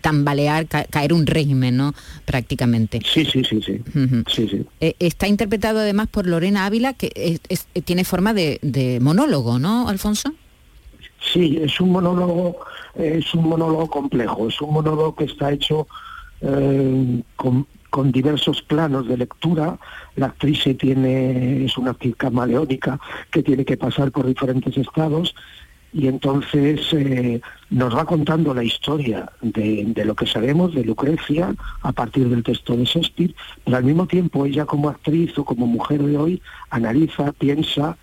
tambalear, ca- caer un régimen, ¿no? Prácticamente. sí sí sí sí sí sí Eh, está interpretado además por Lorena Ávila, que es- es- tiene forma de, de monólogo, ¿no, Alfonso? Sí, es un monólogo, es un monólogo complejo, es un monólogo que está hecho eh, con, con diversos planos de lectura. La actriz se tiene, es una actriz camaleónica que tiene que pasar por diferentes estados y entonces eh, nos va contando la historia de, lo que sabemos de Lucrecia a partir del texto de Shakespeare, pero al mismo tiempo ella como actriz o como mujer de hoy analiza, piensa,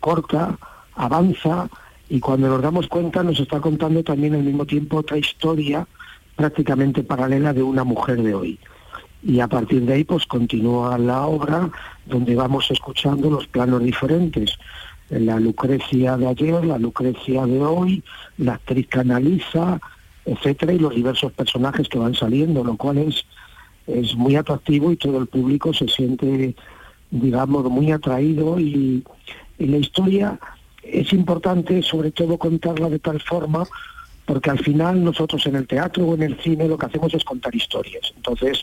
corta, avanza y cuando nos damos cuenta nos está contando también al mismo tiempo otra historia prácticamente paralela de una mujer de hoy. Y a partir de ahí pues continúa la obra donde vamos escuchando los planos diferentes. La Lucrecia de ayer, la Lucrecia de hoy, la actriz que etcétera, y los diversos personajes que van saliendo, lo cual es, es muy atractivo y todo el público se siente, digamos, muy atraído y, y la historia es importante sobre todo contarla de tal forma porque al final nosotros en el teatro o en el cine lo que hacemos es contar historias. Entonces,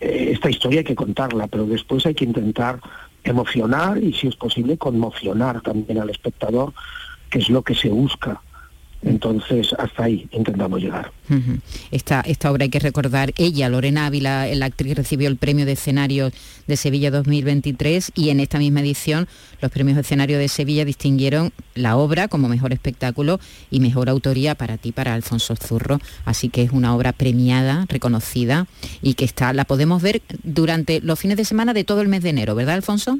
eh, esta historia hay que contarla, pero después hay que intentar emocionar y si es posible conmocionar también al espectador, que es lo que se busca. Entonces, hasta ahí intentamos llegar. Esta, esta obra hay que recordar, ella, Lorena Ávila, la actriz recibió el premio de escenario de Sevilla 2023 y en esta misma edición los premios de escenario de Sevilla distinguieron la obra como mejor espectáculo y mejor autoría para ti, para Alfonso Zurro. Así que es una obra premiada, reconocida y que está, la podemos ver durante los fines de semana de todo el mes de enero, ¿verdad, Alfonso?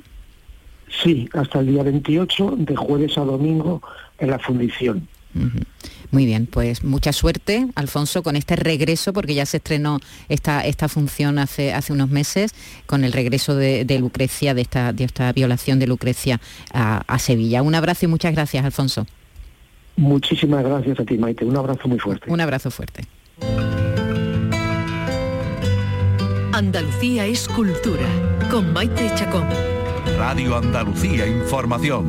Sí, hasta el día 28, de jueves a domingo, en la fundición. Muy bien, pues mucha suerte, Alfonso, con este regreso, porque ya se estrenó esta, esta función hace, hace unos meses, con el regreso de, de Lucrecia, de esta, de esta violación de Lucrecia a, a Sevilla. Un abrazo y muchas gracias, Alfonso. Muchísimas gracias a ti, Maite. Un abrazo muy fuerte. Un abrazo fuerte. Andalucía es cultura, con Maite Chacón. Radio Andalucía Información.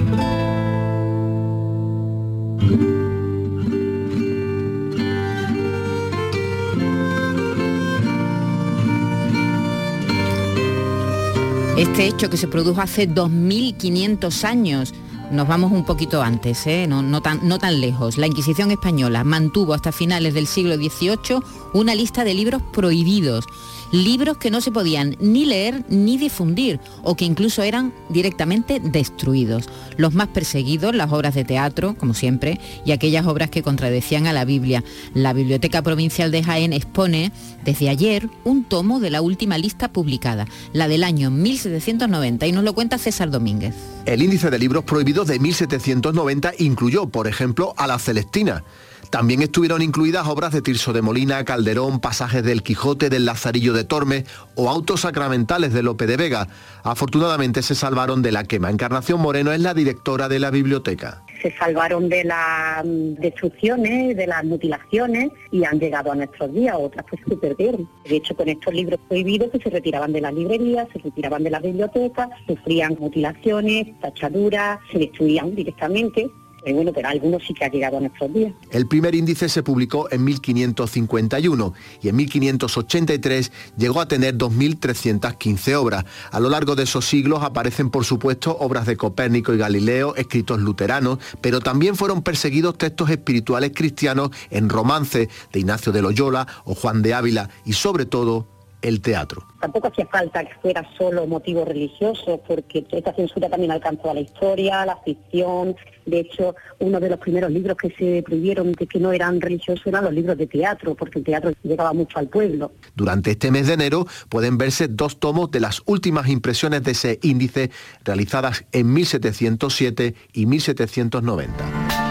Este hecho que se produjo hace 2500 años, nos vamos un poquito antes, ¿eh? no, tan, no tan lejos. La Inquisición española mantuvo hasta finales del siglo XVIII una lista de libros prohibidos, libros que no se podían ni leer ni difundir o que incluso eran directamente destruidos. Los más perseguidos, las obras de teatro, como siempre, y aquellas obras que contradecían a la Biblia. La Biblioteca Provincial de Jaén expone desde ayer un tomo de la última lista publicada, la del año 1790, y nos lo cuenta César Domínguez. El índice de libros prohibidos de 1790 incluyó, por ejemplo, a la Celestina. También estuvieron incluidas obras de Tirso de Molina, Calderón, pasajes del Quijote, del Lazarillo de Tormes o autos sacramentales de Lope de Vega. Afortunadamente se salvaron de la quema. Encarnación Moreno es la directora de la biblioteca. se salvaron de las mm, destrucciones, de las mutilaciones y han llegado a nuestros días, otras pues se perdieron. De hecho, con estos libros prohibidos que se retiraban de las librerías, se retiraban de las bibliotecas, sufrían mutilaciones, tachaduras, se destruían directamente. Y bueno, pero algunos sí que han llegado a nuestros días. El primer índice se publicó en 1551 y en 1583 llegó a tener 2.315 obras. A lo largo de esos siglos aparecen, por supuesto, obras de Copérnico y Galileo, escritos luteranos, pero también fueron perseguidos textos espirituales cristianos en romance de Ignacio de Loyola o Juan de Ávila y sobre todo el teatro. Tampoco hacía falta que fuera solo motivo religioso, porque esta censura también alcanzó a la historia, a la ficción. De hecho, uno de los primeros libros que se prohibieron de que no eran religiosos eran los libros de teatro, porque el teatro llegaba mucho al pueblo. Durante este mes de enero pueden verse dos tomos de las últimas impresiones de ese índice realizadas en 1707 y 1790.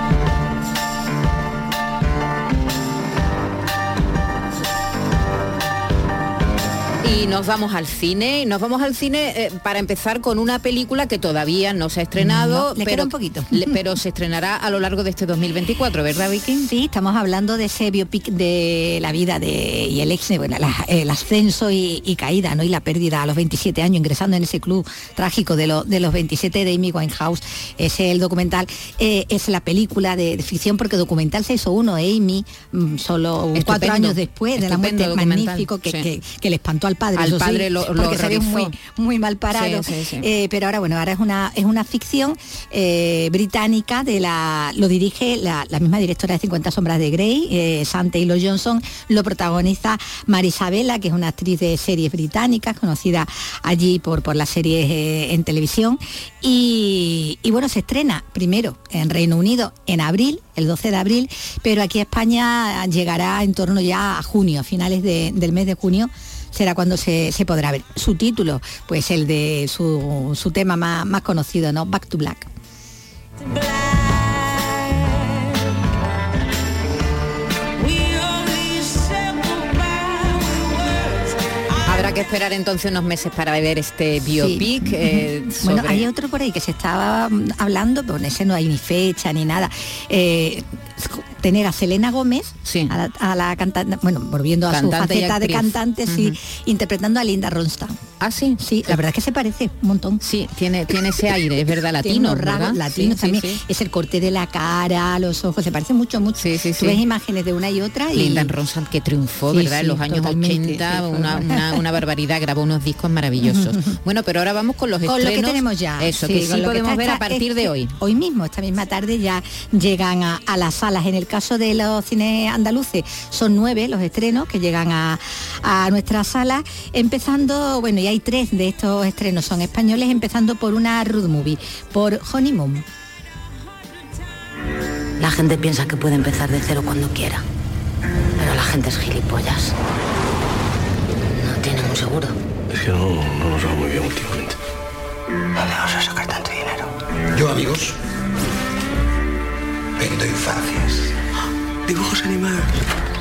Y nos vamos al cine, y nos vamos al cine eh, para empezar con una película que todavía no se ha estrenado, No, le pero, un poquito. le- pero se estrenará a lo largo de este 2024, ¿verdad Vicky? Sí, estamos hablando de ese biopic de la vida de, y el ex, bueno, la- el ascenso y, y caída, ¿no? Y la pérdida a los 27 años, ingresando en ese club trágico de, lo- de los 27 de Amy Winehouse. Es el documental, eh, es la película de, de ficción, porque documental se hizo uno, Amy, mm, solo cuatro años después de la muerte, documental, magnífico, que, sí. que- que le espantó al padre. Al eso sí, padre lo- lo porque realizó. muy, muy mal parado. Sí, sí, sí. Eh, pero ahora bueno, ahora es una es una ficción eh, británica de la lo dirige la, la misma directora de 50 sombras de Grey, eh, Sam Taylor Johnson, lo protagoniza Marisabela, que es una actriz de series británicas conocida allí por por las series eh, en televisión y, y bueno, se estrena primero en Reino Unido en abril, el 12 de abril, pero aquí a España llegará en torno ya a junio, a finales de- del mes de junio será cuando se, se podrá ver. Su título, pues el de su, su tema más, más conocido, ¿no? Back to Black. Habrá que esperar entonces unos meses para ver este biopic. Sí. eh, Bueno, hay otro por ahí que se estaba mm, hablando, pero en ese no hay ni fecha ni nada. Eh, tener a Selena Gómez, a, la, a la cantante, bueno, volviendo a Cantante y su faceta de cantante, sí, Ujú. interpretando a Linda Ronstadt. Ah, sí. Sí, la verdad es que se parece un montón. Sí, tiene, tiene ese aire, es verdad, latino, Sí, sí, también. sí. Es el corte de la cara, los ojos, se parece mucho, mucho. sí, Tú sí. ves imágenes de una y otra y Linda Ronstadt que triunfó, Sí, ¿verdad? en sí, los años totalmente, 80, sí, fue una, una- una barbaridad, grabó unos discos maravillosos. bueno, pero ahora vamos con los Con lo estrenos. que tenemos ya. Eso, que sí con lo podemos está ver a partir de este- hoy. Hoy mismo, esta misma tarde ya llegan a, a las salas. En el caso de los cines andaluces son nueve los estrenos que llegan a, a nuestra sala, empezando, bueno, y hay tres de estos estrenos son españoles, empezando por una road movie, por Honeymoon. La gente piensa que puede empezar de cero cuando quiera. Pero la gente es gilipollas. No tienen un seguro. Es que no, no nos va muy bien últimamente. ¿Dónde vas a sacar tanto dinero? Yo, amigos, vendo infancias. Dibujos animados.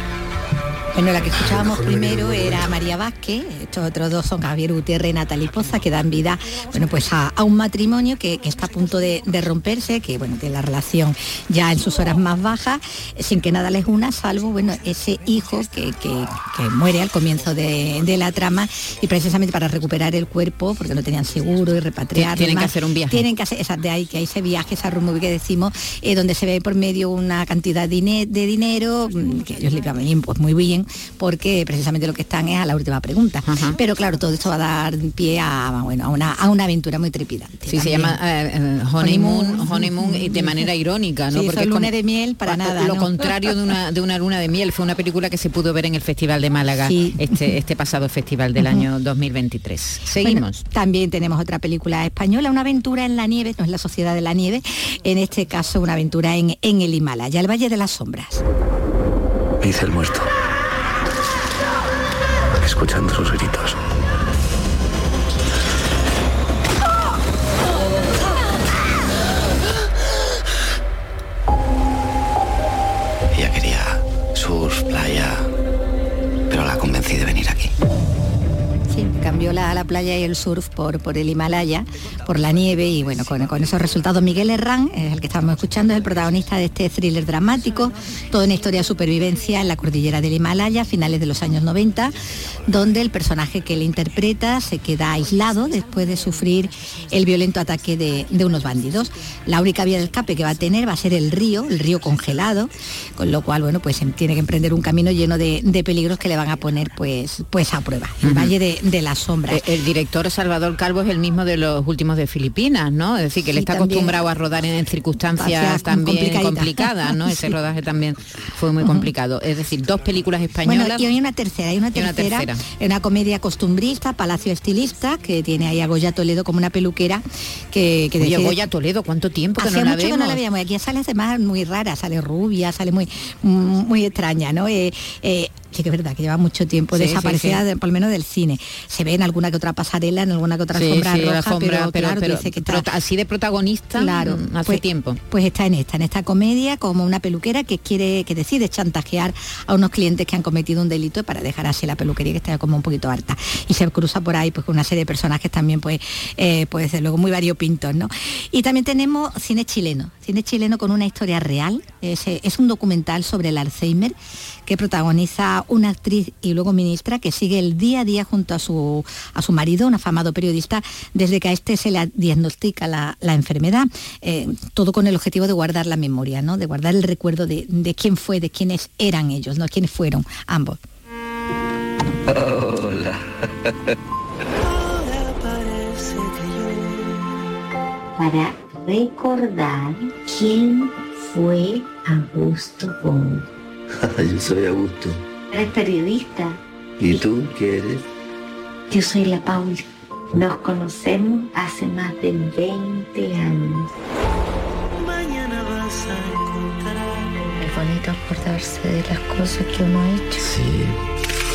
Bueno, la que escuchábamos primero era María Vázquez, estos otros dos son Javier Gutiérrez y Natalie Poza, que dan vida bueno, pues a, a un matrimonio que, que está a punto de, de romperse, que bueno, tiene la relación ya en sus horas más bajas, sin que nada les una, salvo bueno, ese hijo que, que- que muere al comienzo de, de la trama y precisamente para recuperar el cuerpo, porque no tenían seguro y repatriar. Tienen que hacer un viaje. Tienen que hacer, esa- de ahí que hay ese viaje, esa movie que decimos, eh, donde se ve por medio una cantidad de, dine- de dinero, mm, que ellos le bien, pues muy bien, porque precisamente lo que están es a la última pregunta. Pero claro, todo esto va a dar pie a, bueno, a, una, a una aventura muy trepidante. Sí, se llama eh, eh, honeymoon, Honeymoon. y de manera irónica, ¿no? Sí, Porque es lunes de miel para nada, Lo ¿no? contrario de una, de una luna de miel. Fue una película que se pudo ver en el Festival de Málaga, Sí. este, este pasado festival del año 2023. Seguimos. Bueno, también tenemos otra película española, una aventura en la nieve, no es la Sociedad de la Nieve, en este caso una aventura en, en el Himalaya, el Valle de las Sombras. Me hice el muerto. Escuchando sus gritos. Ella quería surf, playa, pero la convencí de venir aquí. Cambió la, la playa y el surf por, por el Himalaya, por la nieve y bueno, con, con esos resultados. Miguel Herrán, es el que estamos escuchando, es el protagonista de este thriller dramático, toda una historia de supervivencia en la cordillera del Himalaya finales de los años 90, donde el personaje que le interpreta se queda aislado después de sufrir el violento ataque de, de unos bandidos. La única vía de escape que va a tener va a ser el río, el río congelado, con lo cual, bueno, pues em- tiene que emprender un camino lleno de, de peligros que le van a poner pues, pues a prueba. El. Valle de, de las Sombras. Eh, El director Salvador Calvo es el mismo de los últimos de Filipinas, ¿no? Es decir, que él Sí, está también. acostumbrado a rodar en circunstancias también complicadas, ¿no? Ese Sí. rodaje también fue muy complicado. Es decir, dos películas españolas. Bueno, y hay una tercera, hay una una tercera, tercera. una comedia costumbrista, Palacio Estilista, que tiene ahí a Goya Toledo como una peluquera que, que Oye, Goya Toledo, ¿cuánto tiempo que Hacía no la mucho vemos? que no la veíamos. Aquí sale además muy rara, sale rubia, sale muy muy extraña, ¿no? Eh, eh, que es verdad que lleva mucho tiempo Sí, sí, desaparecida, sí. de- por lo menos del cine. Se ve en alguna que otra pasarela, en alguna que otra Sí, sí, la roja, pero, pero- claro, pero dices que está- así de protagonista Claro, mm, hace pues- tiempo. Pues está en esta, en esta comedia, como una peluquera que quiere, que decide chantajear a unos clientes que han cometido un delito para dejar así la peluquería que está como un poquito harta. Y se cruza por ahí pues con una serie de personajes también, pues, eh, pues desde luego muy variopintos, ¿no? Y también tenemos cine chileno, cine chileno con una historia real. Es, es un documental sobre el Alzheimer que protagoniza una actriz y luego ministra que sigue el día a día junto a su, a su marido, un afamado periodista, desde que a este se le diagnostica la, la enfermedad, eh, todo con el objetivo de guardar la memoria, ¿no? de guardar el recuerdo de, de quién fue, de quiénes eran ellos, ¿no? quiénes fueron ambos. Hola. para recordar quién fue Augusto Bongo. Yo soy Augusto. Eres periodista, ¿Y tú qué eres? yo soy la Pauli. Nos conocemos hace más de 20 años. Mañana vas a encontrar. Es bonito acordarse de las cosas que uno ha hecho. Sí.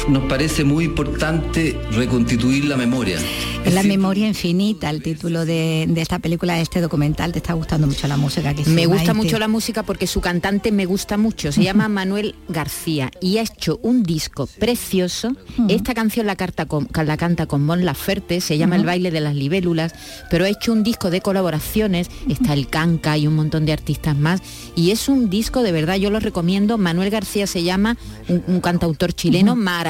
Nos parece muy importante reconstituir la memoria. Es la memoria infinita, el título de, de esta película, de este documental. Te está gustando mucho la música que Me gusta mucho la música porque su cantante me gusta mucho. Se llama Manuel García y ha hecho un disco precioso. Esta canción la, carta con- la canta con Mon Laferte, se llama El baile de las libélulas, pero ha hecho un disco de colaboraciones. Está el Canca y un montón de artistas más. Y es un disco de verdad, yo lo recomiendo. Manuel García se llama, un, un cantautor chileno maravilloso.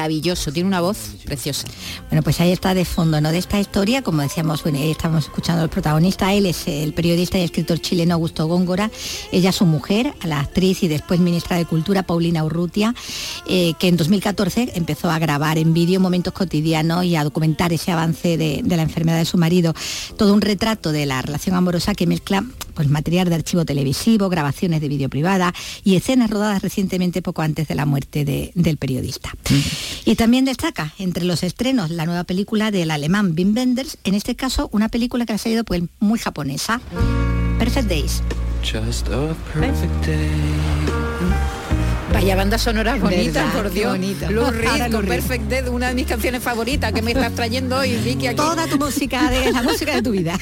Tiene una voz preciosa. Bueno, pues ahí está de fondo, ¿no? De esta historia, como decíamos, bueno, estamos escuchando al protagonista, él es el periodista y escritor chileno Augusto Góngora, ella su mujer, la actriz y después ministra de Cultura Paulina Urrutia, eh, que en 2014 empezó a grabar en vídeo momentos cotidianos y a documentar ese avance de, la enfermedad de su marido. Todo un retrato de la relación amorosa que mezcla pues, material de archivo televisivo, grabaciones de vídeo privada y escenas rodadas recientemente poco antes de la muerte de- del periodista. Y también destaca entre los estrenos la nueva película del alemán Wim Wenders, en este caso una película que ha salido pues muy japonesa, Perfect Days. Vaya banda sonora bonita, ¿Verdad? por Dios. bonito. Lou Ahora Reed con. Perfect Dead, una de mis canciones favoritas que me estás trayendo hoy, Vicky, aquí. Toda tu música de la música de tu vida.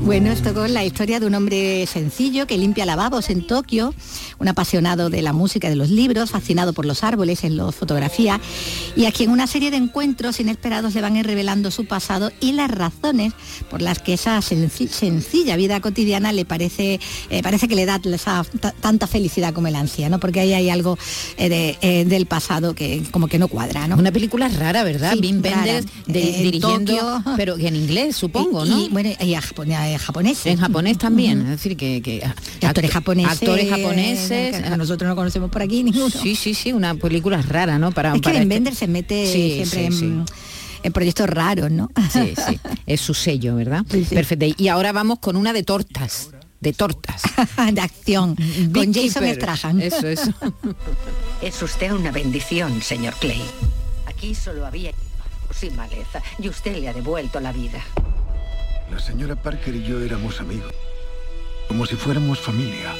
bueno, esto con la historia de un hombre sencillo que limpia lavabos en Tokio, un apasionado de la música de los libros, fascinado por los árboles en los fotografías, y a quien una serie de encuentros inesperados le van a ir revelando su pasado y las razones por las que esa senci- sencilla vida cotidiana le parece, eh, parece que le da esa tanta felicidad como el ¿no? Porque ahí hay algo eh, de- eh, del pasado que como que no cuadra, ¿no? Una película rara, ¿verdad? Sí. Wenders de- En dirigiendo, Tokio. pero que en inglés, supongo, Y- ¿no? y, bueno, y a japonés. en japonés también, es decir, que, actores act- japoneses. actores japoneses. que nosotros no conocemos por aquí ninguno. Sí, sí, sí, una película rara, ¿no? Para, es que para este- se mete Sí, siempre sí, en, en proyectos raros, ¿no? Sí, sí, es su sello, ¿verdad? Perfecto. Y ahora vamos con una de tortas, de tortas. de acción, con Jason. Strahan. Eso, eso. Es usted una bendición, señor Clay. Aquí solo había sin maleza y usted le ha devuelto la vida. La señora Parker y yo éramos amigos, como si fuéramos familia.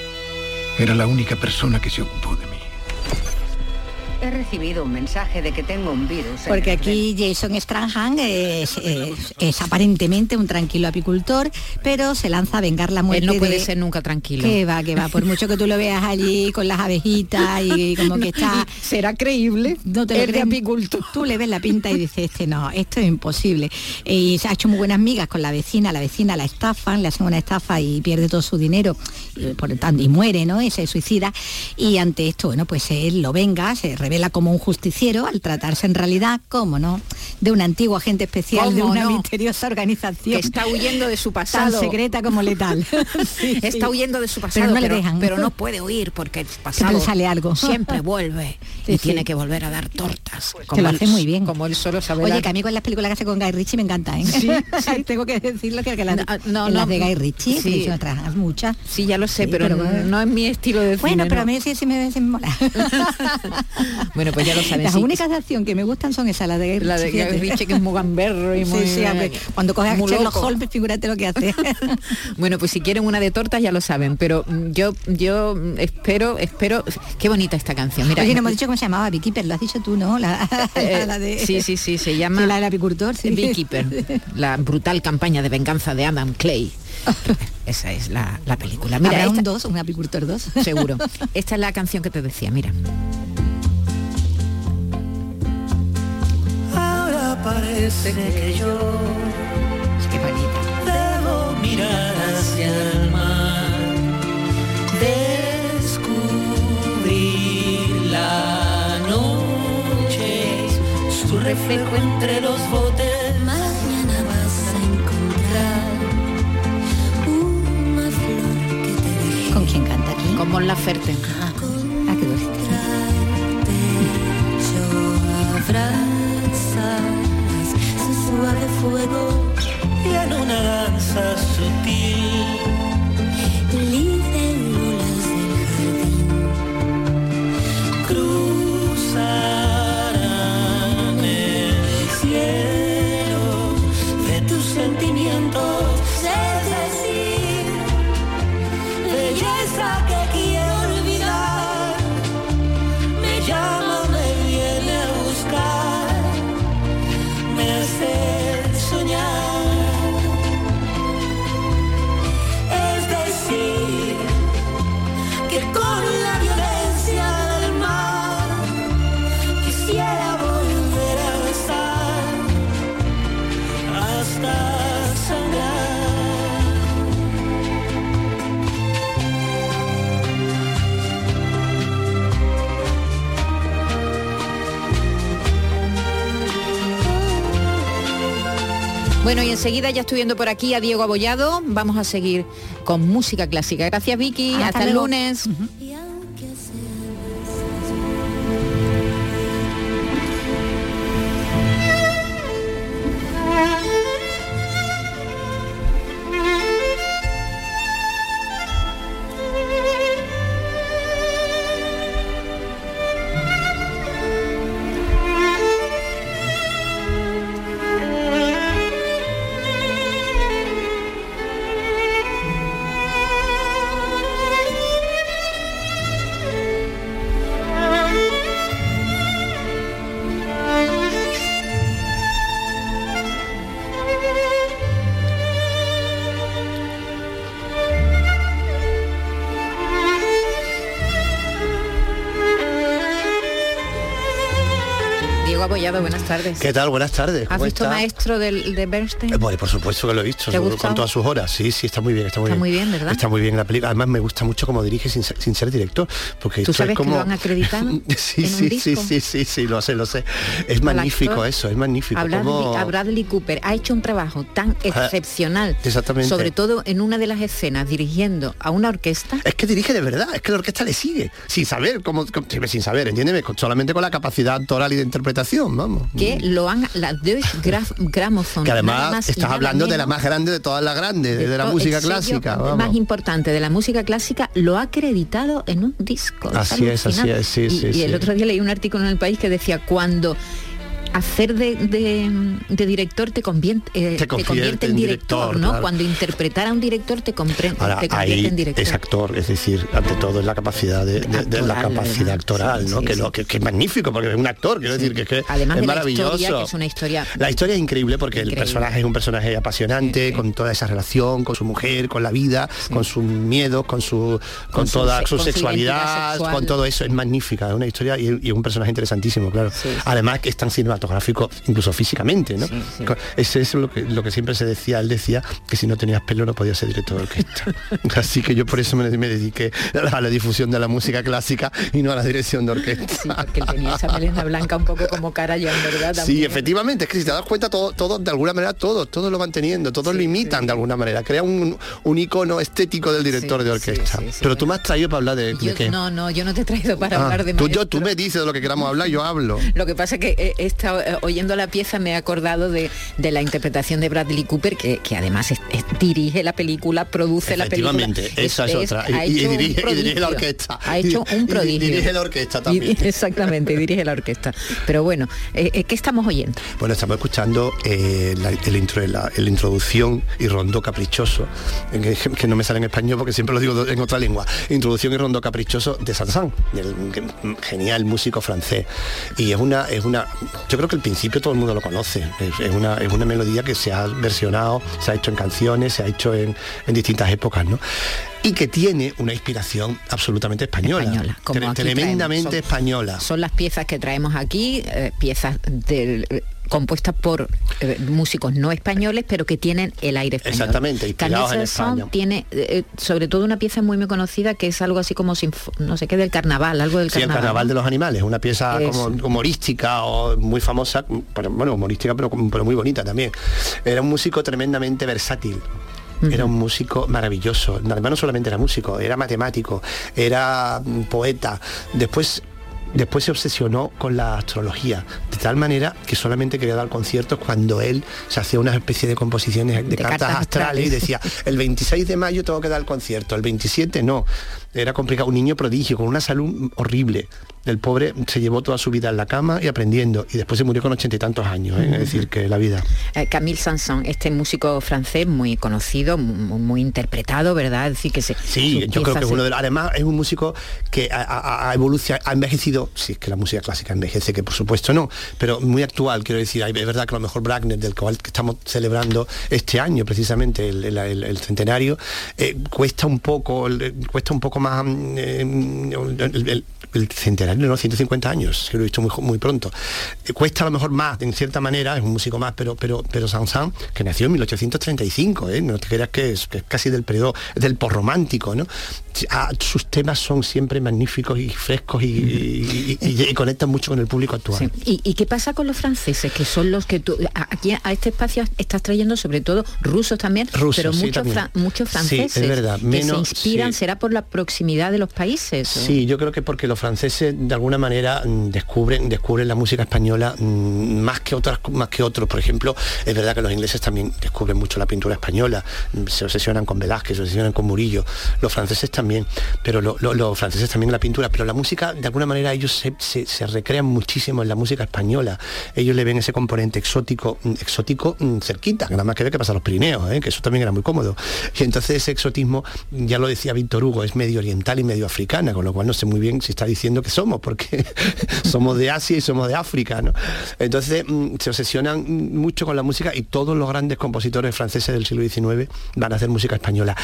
Era la única persona que se ocupó de mí. He recibido un mensaje de que tengo un virus. Porque aquí Jason Strahan es, es- es aparentemente un tranquilo apicultor, pero se lanza a vengar la muerte Él no puede de- ser nunca tranquilo. Que va, que va, por mucho que tú lo veas allí con las abejitas y como que está... ¿Será creíble? No te El de apicultor. Tú le ves la pinta y dices, este no, esto es imposible. Y se ha hecho muy buenas migas con la vecina, la vecina la estafan, le hacen una estafa y pierde todo su dinero y, por tanto, y muere, ¿no? Y se suicida. Y ante esto, bueno, pues él lo venga, se revela como un justiciero al tratarse en realidad, como no, de un antiguo agente especial de ¿Cómo una no? misteriosa organización. Que está huyendo de su Tan pasado. secreta como letal. Sí, está sí. huyendo de su pasado, Pero no pero, le dejan. pero no puede huir porque el pasado sale algo. siempre vuelve Sí, y sí. tiene que volver a dar tortas. Que lo él- hace muy bien. Como él solo sabe Oye, dar. que a mí con las películas que hace con Guy Ritchie me encanta, ¿eh? Sí, Tengo que decirlo que, que las, no, en las no, de Guy Ritchie, sí. otras muchas. Sí, ya lo sé, pero, no es mi estilo de Bueno, cine, pero no. a mí sí, sí me, sí me mola. Bueno, pues ya lo saben. Las únicas de acción que me gustan son esas, las de Guy Ritchie. La de Guy. Ritchie, que es muy gamberro y muy... Sí, sí, hombre, cuando coge a Sherlock. Holmes, figúrate lo que hace. Bueno, pues si quieren una de tortas ya lo saben, pero mm, yo yo mm, espero, espero, qué bonita esta canción. Mira, Oye, no hemos dicho cómo se llamaba, Beekeeper, lo has dicho tú, ¿no? La, Eh, la de... sí, sí, sí, se llama Sí, la del apicultor, sí. Beekeeper, la brutal campaña de venganza de Adam Clay. Esa es la, la película. Mira, Habrá esta- un 2, un apicultor 2. seguro. Esta es la canción que te decía, mira. Ahora parece que yo Qué bonita. debo mirar hacia el mar, descubrir la noche, su reflejo entre los botes. Mañana vas a encontrar una flor que te deje ¿Con quién canta aquí? Con Mon Laferte. Ah, qué bonito. abrazas su suave fuego y en una enseguida ya estoy viendo por aquí a Diego Abollado. Vamos a seguir con música clásica. Gracias, Vicky. Hasta Hasta, el luego. Abollado, buenas tardes. ¿Qué tal? Buenas tardes. ¿Has ¿Cómo visto está? maestro del, de Bernstein? Eh, Bueno, por supuesto que lo he visto, ¿Te ha seguro, con todas sus horas. Sí, sí, está muy bien, está muy Está bien. muy bien, ¿verdad? Está muy bien la película. Además me gusta mucho cómo dirige sin, ser- sin ser director, porque ¿Tú esto sabes es como que lo han acreditado sí, en un sí, disco? sí, sí, sí, sí, lo sé, lo sé. Es magnífico actor, eso, es magnífico. A Bradley, cómo- a Bradley Cooper ha hecho un trabajo tan excepcional, exactamente. sobre todo en una de las escenas dirigiendo a una orquesta. Es que dirige de verdad, es que la orquesta le sigue, sin saber, cómo, sin saber, entiéndeme, solamente con la capacidad actoral y de interpretación, vamos. que lo han la Deutsche Grammophon Que además más estás hablando de la más grande de todas las grandes, de, la música clásica. más Vamos. importante de la música clásica lo ha acreditado en un disco Así es, así es, sí, y, sí, y el sí. otro día leí un artículo en el país que decía cuando hacer de, de- de director te convierte, eh, te convierte, en director, ¿no? claro. Cuando interpretar a un director te, Ahora, te convierte ahí en director. es actor, es decir, ante todo es la capacidad de, de- de la Actoral, capacidad actoral, Sí, ¿no? sí, que, sí. lo, que, que es magnífico, porque es un actor, quiero decir que, es que Además es de maravilloso. la historia, que es una historia La historia es increíble porque el personaje es un personaje apasionante, con toda esa relación, con su mujer, con la vida, con sus miedos, con su con, toda su sexualidad, sexual. con todo eso. Es magnífica, es una historia y, y un personaje interesantísimo, claro. Además que es tan cinematográfico, incluso físicamente, ¿no? Ese es lo que, lo que siempre se decía, él decía que si no tenías pelo no podías ser director de orquesta. Así que yo por eso me, me dediqué a la difusión de la música clásica y no a la dirección de orquesta. porque él tenía esa melena blanca un poco como cara ya, en verdad. Sí, también. efectivamente, es que si te das cuenta, todo, todo de alguna manera, todos, todos lo van teniendo, todos lo imitan de alguna manera, crea un, un icono estético del director de orquesta. Pero tú me has traído para hablar de, de Yo- qué. no, no, yo no te he traído para Ah, hablar de tú, yo, tú me dices de lo que queramos hablar, yo hablo. Lo que pasa es que eh, eh, oyendo la pieza, me he acordado de, de la interpretación de Bradley Cooper, que, que además es- es- dirige la película, produce la película. Efectivamente, esa es, otra. Y, y dirige, y dirige la orquesta. Ha hecho Y- un y prodigio. dirige la orquesta Y- también. exactamente, y dirige la orquesta. Pero bueno, eh, eh, ¿qué estamos oyendo? Bueno, estamos escuchando eh, la, el intro, la, la introducción y rondó caprichoso, que, que no me sale en español porque siempre lo digo en otra lengua. Introducción y rondó caprichoso de del genial músico francés. Y es una, es una, yo creo que al principio todo el mundo lo conoce. Es, es una, es una melodía que se ha versionado, se ha hecho en canciones, se ha hecho en, en distintas épocas, ¿no? Y que tiene una inspiración absolutamente española, Española, como tremendamente traemos. Son- española. Son las piezas que traemos aquí, eh, piezas del- compuestas por eh, músicos no españoles, pero que tienen el aire español. Exactamente, inspirados en España. tiene eh, sobre todo una pieza muy muy conocida que es algo así como sinfo- no sé qué del carnaval, algo del Sí, el carnaval. carnaval de los animales, una pieza Eso. como humorística o muy famosa, pero, bueno, humorística pero, pero muy bonita también. Era un músico tremendamente versátil. Era un músico maravilloso. Además no solamente era músico, era matemático, era mm, poeta. Después Después se obsesionó con la astrología, de tal manera que solamente quería dar conciertos cuando él se hacía una especie de composiciones de, cartas, cartas astrales y decía, el 26 de mayo tengo que dar el concierto, el 27 no. Era complicado, un niño prodigio, con una salud horrible. El pobre se llevó toda su vida en la cama y aprendiendo, y después se murió con ochenta y tantos años, ¿eh? es decir, que la vida. Eh, Camille Sanson, este músico francés muy conocido, muy, muy interpretado, ¿verdad? Es decir, que se, Sí, yo creo que es uno de los- además es un músico que ha, ha- ha evolucionado, ha envejecido, si es que la música clásica envejece, que por supuesto no, pero muy actual, quiero decir, es verdad que a lo mejor Wagner, del cual que estamos celebrando este año precisamente el, el- el- el centenario, eh, cuesta un poco, cuesta un poco más mm, eh, el, el- el centenario, ¿no? 150 años, que lo he visto muy, muy pronto. Eh, cuesta a lo mejor más, en cierta manera, es un músico más, pero pero pero Saint-Saëns, que nació en 1835, ¿eh? no te creas que es, que es casi del periodo, del porromántico, ¿no? Ah, sus temas son siempre magníficos y frescos y, y- y- y- y conectan mucho con el público actual. ¿Y, y qué pasa con los franceses? Que son los que tú... Aquí a este espacio estás trayendo sobre todo rusos también, Rusos, pero muchos, muchos Sí, es franceses verdad, que menos- se inspiran, será por la proximidad de los países. Sí, yo creo que porque los franceses de alguna manera mm, descubren, descubren la música española mm, más que otras, más que otros. Por ejemplo, es verdad que los ingleses también descubren mucho la pintura española, mm, se obsesionan con Velázquez, se obsesionan con Murillo, los franceses también, pero lo- lo- los franceses también la pintura, pero la música, de alguna manera ellos se, recrean muchísimo en la música española. Ellos le ven ese componente exótico, exótico cerquita, nada más que ver que pasa los Pirineos, ¿eh? que eso también era muy cómodo. Y entonces ese exotismo, ya lo decía Víctor Hugo, es medio oriental y medio africana, con lo cual no sé muy bien si está diciendo que somos, porque somos de Asia y somos de África, ¿no? Entonces mm, se obsesionan mucho con la música y todos los grandes compositores franceses del siglo XIX van a hacer música española.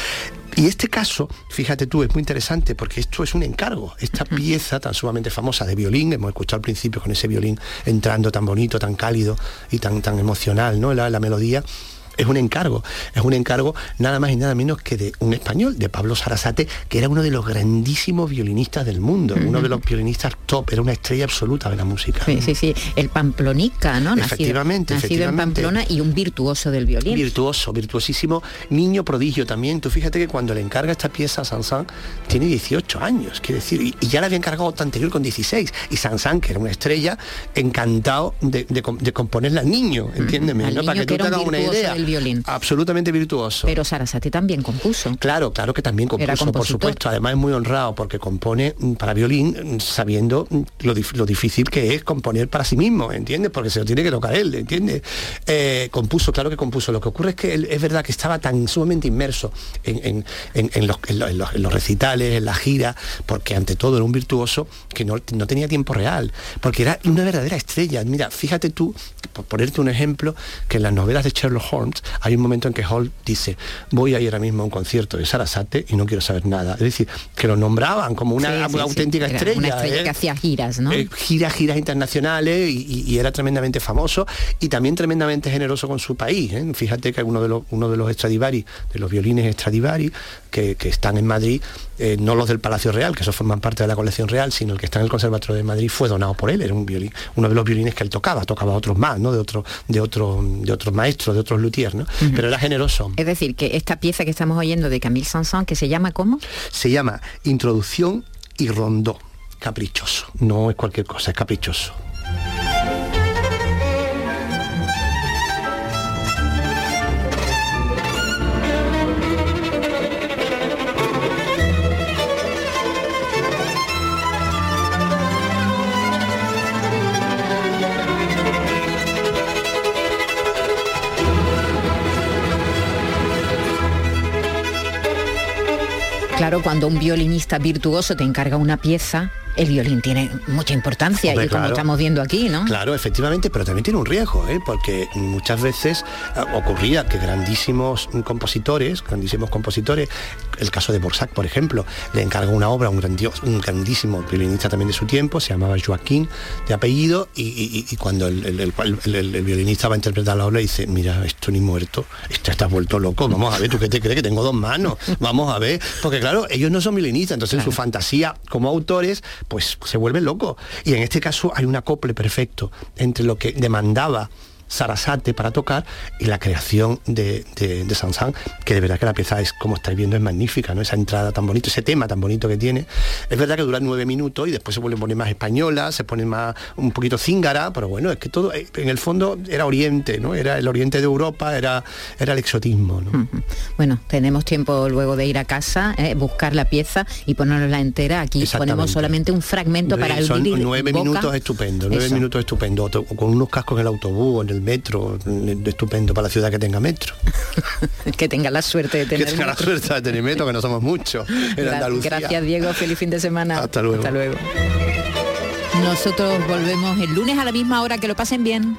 Y este caso, fíjate tú, es muy interesante porque esto es un encargo. Esta pieza tan sumamente famosa famosa de violín, hemos escuchado al principio con ese violín entrando tan bonito, tan cálido y tan, tan emocional, ¿no? La, la melodía es un encargo, es un encargo nada más y nada menos que de un español, de Pablo Sarasate, que era uno de los grandísimos violinistas del mundo, uno de los violinistas top, era una estrella absoluta de la música. Sí, sí, sí, el Pamplonica, ¿no? Nacido- Efectivamente, nacido, en. Pamplona y un virtuoso del violín. Virtuoso, virtuosísimo, niño prodigio también. Tú fíjate que cuando le encarga esta pieza a Sansan, tiene 18 años, quiere decir, y, y ya le había encargado otra anterior con 16. Y Sansan, que era una estrella, encantado de, de com- de componerla al niño, entiéndeme, Al ¿no? Para que que tú te hagas una idea. Violín. Absolutamente virtuoso. Pero Sarasate también compuso. Claro, claro que también compuso, por supuesto. Además es muy honrado porque compone para violín sabiendo lo, dif- lo difícil que es componer para sí mismo, ¿entiendes? Porque se lo tiene que tocar él, ¿entiendes? Eh, compuso, claro que compuso. Lo que ocurre es que él, es verdad que estaba tan sumamente inmerso en, en- en- en los, en los- en los- en los recitales, en la gira, porque ante todo era un virtuoso que no, no tenía tiempo real, porque era una verdadera estrella. Mira, fíjate tú, por ponerte un ejemplo, que en las novelas de Sherlock Holmes hay un momento en que Holmes dice, voy a ir ahora mismo a un concierto de Sarasate y no quiero saber nada. Es decir, que lo nombraban como una, Sí, sí, una sí. auténtica estrella. Una estrella ¿eh? que hacía giras, ¿no? Eh, giras, giras internacionales y, y- y era tremendamente famoso y también tremendamente generoso con su país. ¿eh? Fíjate que uno de los, uno de los Stradivari, de los violines Stradivari, que, que están en Madrid, eh, no los del Palacio Real, que esos forman parte de la colección real, sino el que está en el Conservatorio de Madrid fue donado por él, era un violín, uno de los violines que él tocaba, tocaba otros más, ¿no? De otros, de otros, de otros maestros, de otros luthiers, ¿no? Pero era generoso. Es decir, que esta pieza que estamos oyendo de Camille Saint-Saëns, que se llama ¿cómo? Se llama Introducción y Rondó. Caprichoso. No es cualquier cosa, es caprichoso. Cuando un violinista virtuoso te encarga una pieza, el violín tiene mucha importancia Hombre, y como claro. estamos viendo aquí, ¿no? Claro, efectivamente, pero también tiene un riesgo, ¿eh? porque muchas veces eh, ocurría que grandísimos compositores, grandísimos compositores, el caso de Borsac, por ejemplo, le encarga una obra a un, grandioso, un grandísimo violinista también de su tiempo, se llamaba Joaquín de apellido, y, y- y cuando el, el- el- el- el- el violinista va a interpretar la obra dice, mira, esto ni muerto, esto estás vuelto loco, vamos a ver, ¿tú qué te crees que tengo dos manos? Vamos a ver, porque claro, ellos no son violinistas, entonces en su fantasía como autores, pues se vuelven locos. Y en este caso hay un acople perfecto entre lo que demandaba Sarasate para tocar y la creación de, de, de Sansan, que de verdad que la pieza es, como estáis viendo, es magnífica, ¿no? Esa entrada tan bonita, ese tema tan bonito que tiene. Es verdad que dura nueve minutos y después se vuelve a poner más española, se pone más un poquito cíngara, pero bueno, es que todo, eh, en el fondo era Oriente, ¿no? Era el Oriente de Europa, era, era el exotismo, ¿no? Bueno, tenemos tiempo luego de ir a casa, eh, buscar la pieza y ponerla entera. Aquí ponemos solamente un fragmento para el Son nueve Boca. minutos estupendo, nueve Eso. minutos estupendo, o con unos cascos en el autobús, en el metro, estupendo para la ciudad que tenga metro. que tenga la suerte de Que tener tenga la suerte de tener metro, que no somos muchos en Gra- Andalucía. Gracias Diego, feliz fin de semana. Hasta luego. Hasta luego. Nosotros volvemos el lunes a la misma hora, que lo pasen bien.